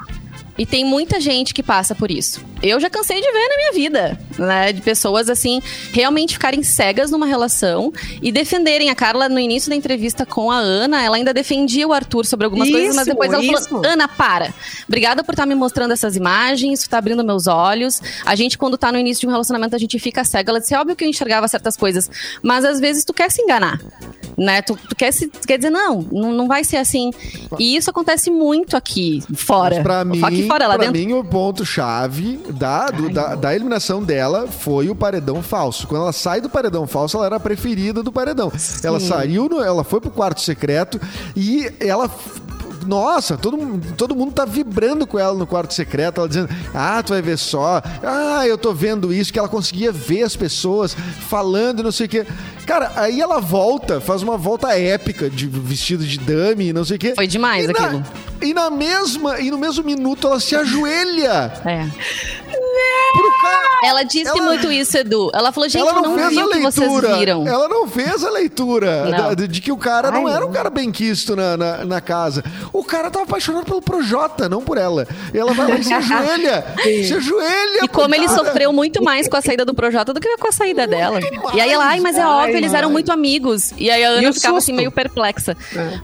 E tem muita gente que passa por isso. Eu já cansei de ver na minha vida, né? De pessoas, assim, realmente ficarem cegas numa relação e defenderem. A Carla, no início da entrevista com a Ana, ela ainda defendia o Arthur sobre algumas coisas, mas Isso, depois ela isso. falou: Ana, para. Obrigada por estar me mostrando essas imagens, isso tá abrindo meus olhos. A gente, quando tá no início de um relacionamento, a gente fica cega. Ela disse: é óbvio que eu enxergava certas coisas, mas às vezes tu quer se enganar. Né? Tu, tu quer, se, tu quer dizer, não, não, não vai ser assim. E isso acontece muito aqui fora. Mas pra mim, Aqui fora, lá pra dentro. mim, o ponto-chave da, do- da, da eliminação dela foi o paredão falso. Quando ela sai do paredão falso, ela era a preferida do paredão. Ela saiu, no- ela foi pro quarto secreto e ela. Nossa, todo, mundo- todo mundo tá vibrando com ela no quarto secreto, ela dizendo: Ah, tu vai ver só, ah, eu tô vendo isso, que ela conseguia ver as pessoas falando e não sei o quê. Cara, aí ela volta, faz uma volta épica de vestido de dame e não sei o quê. Foi demais E na- aquilo. e na mesma, e no mesmo minuto ela se ajoelha É. pro cara. Ela disse Ela- muito isso, Edu. Ela falou, gente, ela eu não, não, fez vi a o que vocês leitura. viram. Ela não fez a leitura Não. da- de, de que o cara não Ai, era um não. cara bem quisto na, na, na casa. O cara tava apaixonado pelo Projota, não por ela. E ela vai lá e se ajoelha. se ajoelha. E como pro ele cara. sofreu muito mais com a saída do Projota do que com a saída dela. E aí ela, ai, mas é Ai, óbvio, eles eram muito amigos. E aí a Ana E ficava assim susto? meio perplexa.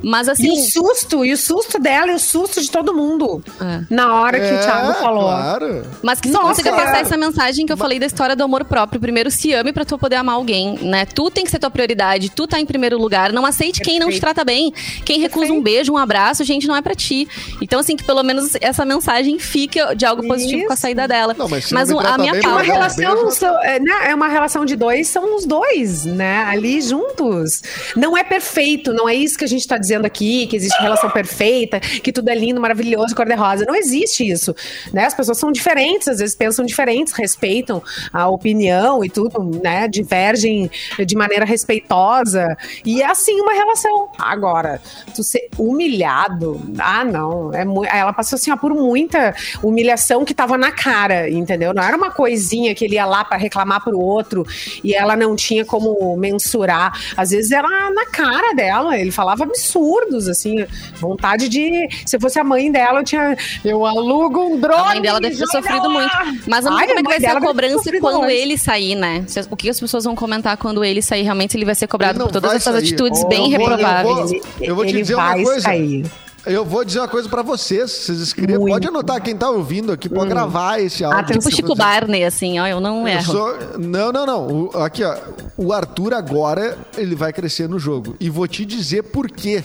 Mas E assim, o susto, e o susto dela, e o susto de todo mundo. É. Na hora que É, o Thiago falou. Claro. Mas que Nossa, consiga cara. passar essa mensagem que eu falei da história do amor próprio. Primeiro, se ame pra tu poder amar alguém, né? Tu tem que ser tua prioridade, tu tá em primeiro lugar. Não aceite quem não te Perfeito. trata bem. Quem recusa um beijo, um abraço, gente, não é pra ti. Então, assim, que pelo menos essa mensagem fique de algo positivo com a Isso. saída dela. Não, mas mas a minha bem, Uma pauta... ela- relação, são- é, né, é uma relação de dois, são os dois, né? Ali juntos. Não é perfeito, não é isso que a gente tá dizendo aqui, que existe relação perfeita, que tudo é lindo, maravilhoso, cor-de-rosa. Não existe isso. Né? As pessoas são diferentes, às vezes pensam diferentes, respeitam a opinião e tudo, né? Divergem de maneira respeitosa. E é assim uma relação. Agora, tu ser humilhado, ah, não. É ela passou assim, ó, por muita humilhação que tava na cara, entendeu? Não era uma coisinha que ele ia lá pra reclamar pro outro e ela não tinha como mensurar. Às vezes era na cara dela, ele falava absurdos, assim, vontade de. Se eu fosse a mãe dela, eu tinha. Eu alugo um drone. A mãe dela deve ter sofrido lá. muito. Mas vamos Ai, ver como é que vai ser a cobrança quando mais. ele sair, né? O que as pessoas vão comentar quando ele sair? Realmente ele vai ser cobrado por todas essas sair. atitudes Eu bem vou- eu vou- reprováveis. Ele, Eu vou te ele dizer uma vai coisa. sair. Eu vou dizer uma coisa pra vocês. Vocês escrevam. Muito. Pode anotar quem tá ouvindo aqui, pode gravar esse áudio. Atenção. Tipo Chico Barney, assim, ó, eu não Eu erro. sou- Não, não, não. O- aqui, ó. O Arthur agora, ele vai crescer no jogo. E vou te dizer por quê.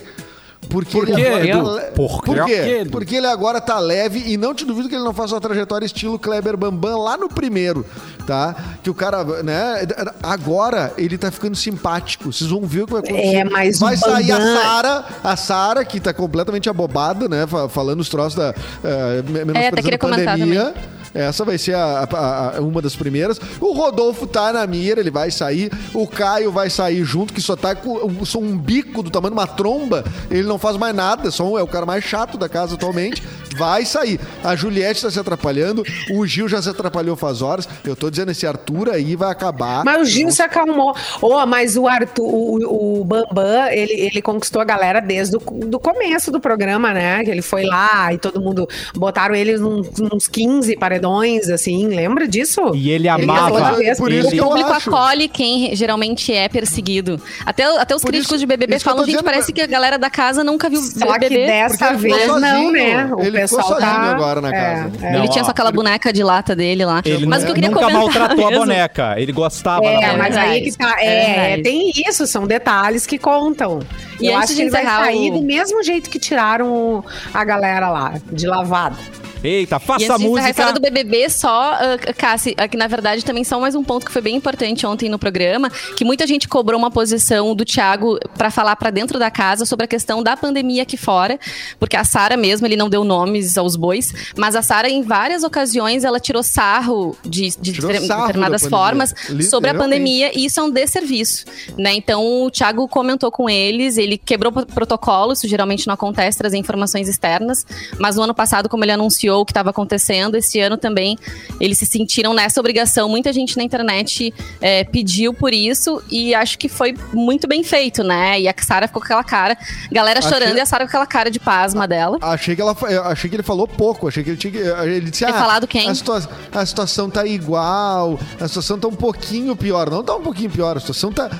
Porque Por ele quê, agora Edu? tá Por quê? quê? Por quê? Porque ele agora tá leve e não te duvido que ele não faça uma trajetória estilo Kleber Bambam lá no primeiro, tá? Que o cara, né? Agora ele tá ficando simpático. Vocês vão ver o que vai acontecer. É, mas vai sair a Bambam- Sara, a Sara que tá completamente abobada, né? fa- Falando os troços da eh, me- menosprezando até queria a comentar pandemia. Essa vai ser a- a- a- uma das primeiras. O Rodolfo tá na mira, ele vai sair. O Caio vai sair junto, que só tá com só um bico do tamanho de uma tromba. Ele não faz mais nada, só um- é o cara mais chato da casa atualmente. Vai sair. A Juliette tá se atrapalhando. O Gil já se atrapalhou faz horas. Eu tô dizendo, esse Arthur aí vai acabar. Mas o Gil se acalmou. Ô, mas o Arthur, o, o Bambam, ele, ele conquistou a galera desde o do começo do programa, né? Que ele foi lá e todo mundo botaram ele num, uns 15 paredões, assim. Lembra disso? E ele amava. vez. Por isso O que eu público acho. acolhe quem geralmente é perseguido. Até, até os Por críticos isso- de BBB que falam, gente, dizendo, parece mas- que a galera da casa nunca viu Só que BBB. dessa Porque ele vez ficou não, sozinho. né? O Ele pessoal sozinho tá... agora na é, casa. é. Não, ele tinha ó, só aquela boneca de lata dele lá. Ele Mas o que eu queria nunca comentar maltratou a mesmo- boneca. Ele gostava É, da boneca. mas aí que tá. É É, tem isso, são detalhes que contam. E eu antes acho de que ele vai sair o- do mesmo jeito que tiraram a galera lá, de lavada. Eita, E faça encerrar a música. história do BBB, só, uh, Cassi, aqui na verdade também só mais um ponto que foi bem importante ontem no programa, que muita gente cobrou uma posição do Thiago pra falar pra dentro da casa sobre a questão da pandemia aqui fora, porque a Sara mesmo, ele não deu nomes aos bois, mas a Sara em várias ocasiões ela tirou sarro de, de Tirou sarro da determinadas formas sobre a pandemia e isso é um desserviço, né? Então o Thiago comentou com eles, ele quebrou pro- protocolo, isso geralmente não acontece, trazer informações externas, mas no ano passado, como ele anunciou o que estava acontecendo, esse ano também eles se sentiram nessa obrigação. Muita gente na internet é, pediu por isso e acho que foi muito bem feito, né? E a Sara ficou com aquela cara, galera Achei- chorando e a Sara com aquela cara de pasma dela. Achei que, ela, achei que ele falou pouco, achei que ele tinha que- Ele disse, ah, falado quem? A, situa- a situação tá igual, a situação tá um pouquinho pior. Não tá um pouquinho pior, a situação tá.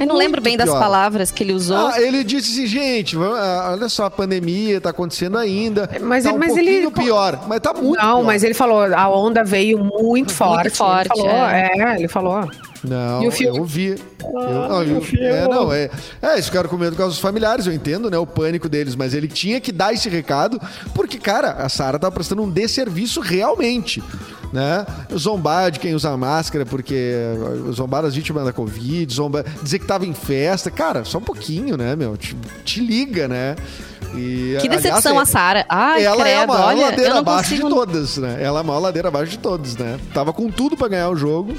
Eu não lembro muito bem das pior. palavras que ele usou. Ah, ele disse assim, gente, ah, olha só, a pandemia tá acontecendo ainda. Mas tá ele- um mas pouquinho ele- pior, mas tá muito não, pior. mas ele falou, a onda veio muito forte. forte, Ele falou, é. é. ele falou. Não, E o filme? eu vi. Eu, não, eu- é, não, é, é, isso cara comendo com os familiares, eu entendo, né, o pânico deles, mas ele tinha que dar esse recado, porque, cara, a Sara tava prestando um desserviço realmente, né? Zombar de quem usa máscara, porque zombar as vítimas da Covid, zombar, dizer que tava em festa, cara, só um pouquinho, né, meu? Te, te liga, né? E, Que aliás, decepção é- a Sara. Ai, ela credo, é a maior olha, ladeira abaixo consigo... de todas, né? Ela é a maior ladeira abaixo de todas, né? Tava com tudo pra ganhar o jogo.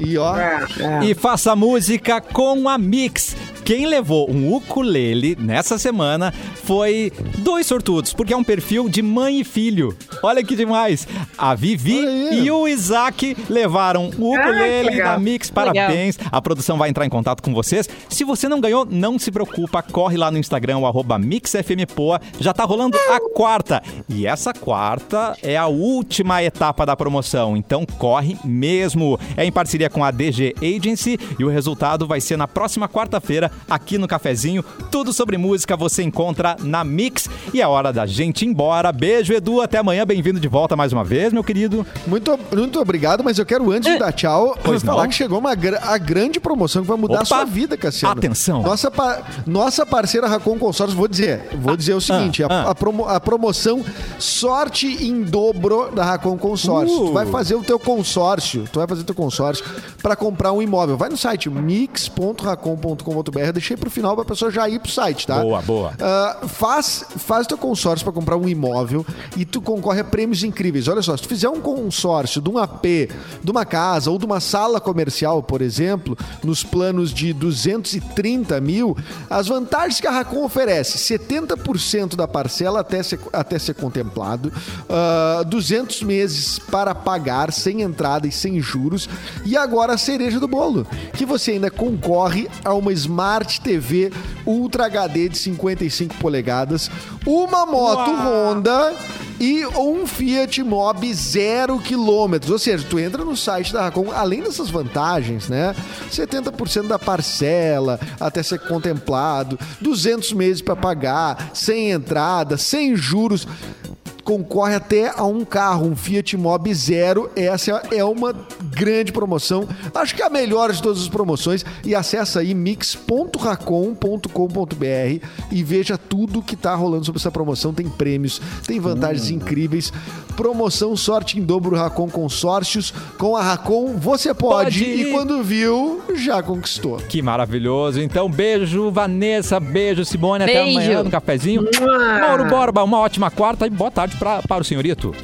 E ó, É, é. E faça música com a Mix. Quem levou um ukulele nessa semana foi dois sortudos, porque é um perfil de mãe e filho. Olha que demais. A Vivi e o Isaac levaram o Ah, ukulele legal. da Mix. Parabéns. A produção vai entrar em contato com vocês. Se você não ganhou, não se preocupa. Corre lá no Instagram, o arroba MixFMPoa. Já tá rolando a quarta. E essa quarta é a última etapa da promoção. Então corre mesmo. É em parceria com a DG Agency e o resultado vai ser na próxima quarta-feira aqui no Cafezinho. Tudo sobre música você encontra na Mix. E é hora da gente ir embora. Beijo, Edu. Até amanhã. Bem-vindo de volta mais uma vez, meu querido. muito, muito obrigado, mas eu quero, antes de dar tchau, Pois falar não. que chegou uma gra- a grande promoção que vai mudar Opa. a sua vida, Cassiano. Atenção. Nossa, pa- nossa parceira Racon Consórcio, vou dizer, vou dizer o seguinte, ah, a, ah. a promo- a promoção sorte em dobro da Racon Consórcio. Uh. Tu vai fazer o teu consórcio, tu vai fazer o teu consórcio para comprar um imóvel. Vai no site mix.racon.com.br, eu deixei pro final pra pessoa já ir pro site, tá? Boa, boa. Ah, faz, faz teu consórcio para comprar um imóvel e tu concorre a prêmios incríveis. Olha só, se tu fizer um consórcio de um AP, de uma casa ou de uma sala comercial, por exemplo, nos planos de 230 mil, as vantagens que a Racon oferece: 70% da parcela até ser, até ser contemplado, ah, 200 meses para pagar sem entrada e sem juros, e agora a cereja do bolo, que você ainda concorre a uma Smart TV Ultra HD de 55 polegadas, uma moto Honda e um Fiat Mobi zero quilômetros. Ou seja, tu entra no site da Racon, além dessas vantagens, né? 70% da parcela até ser contemplado, 200 meses para pagar, sem entrada, sem juros concorre até a um carro, um Fiat Mobi Zero. Essa é uma grande promoção. Acho que é a melhor de todas as promoções. E acessa aí mix.racon.com.br e veja tudo que tá rolando sobre essa promoção. Tem prêmios, tem vantagens incríveis. Promoção Sorte em Dobro Racon Consórcios. Com a Racon, você pode. Pode E quando viu, já conquistou. Que maravilhoso. Então, beijo, Vanessa. Beijo, Simone. Até Beijo. amanhã no cafezinho. Mua. Mauro Borba, uma ótima quarta e boa tarde pra, para o senhorito.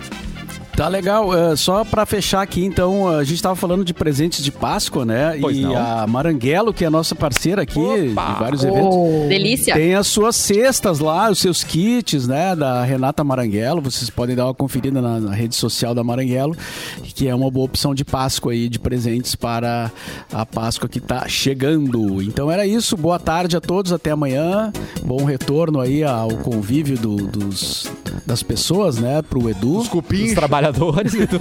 Tá legal. É, só pra fechar aqui, então, a gente tava falando de presentes de Páscoa, né? Pois e não. a Maranguelo, que é a nossa parceira aqui de vários eventos. Delícia. Tem as suas cestas lá, os seus kits, né, da Renata Maranguelo. Vocês podem dar uma conferida na, na rede social da Maranguelo, que é uma boa opção de Páscoa aí, de presentes para a Páscoa que tá chegando. Então era isso. Boa tarde a todos, até amanhã. Bom retorno aí ao convívio do- dos, das pessoas, né, pro Edu. Os cupins. Os trabalhadores tudo.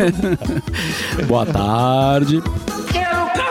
Boa tarde. Eu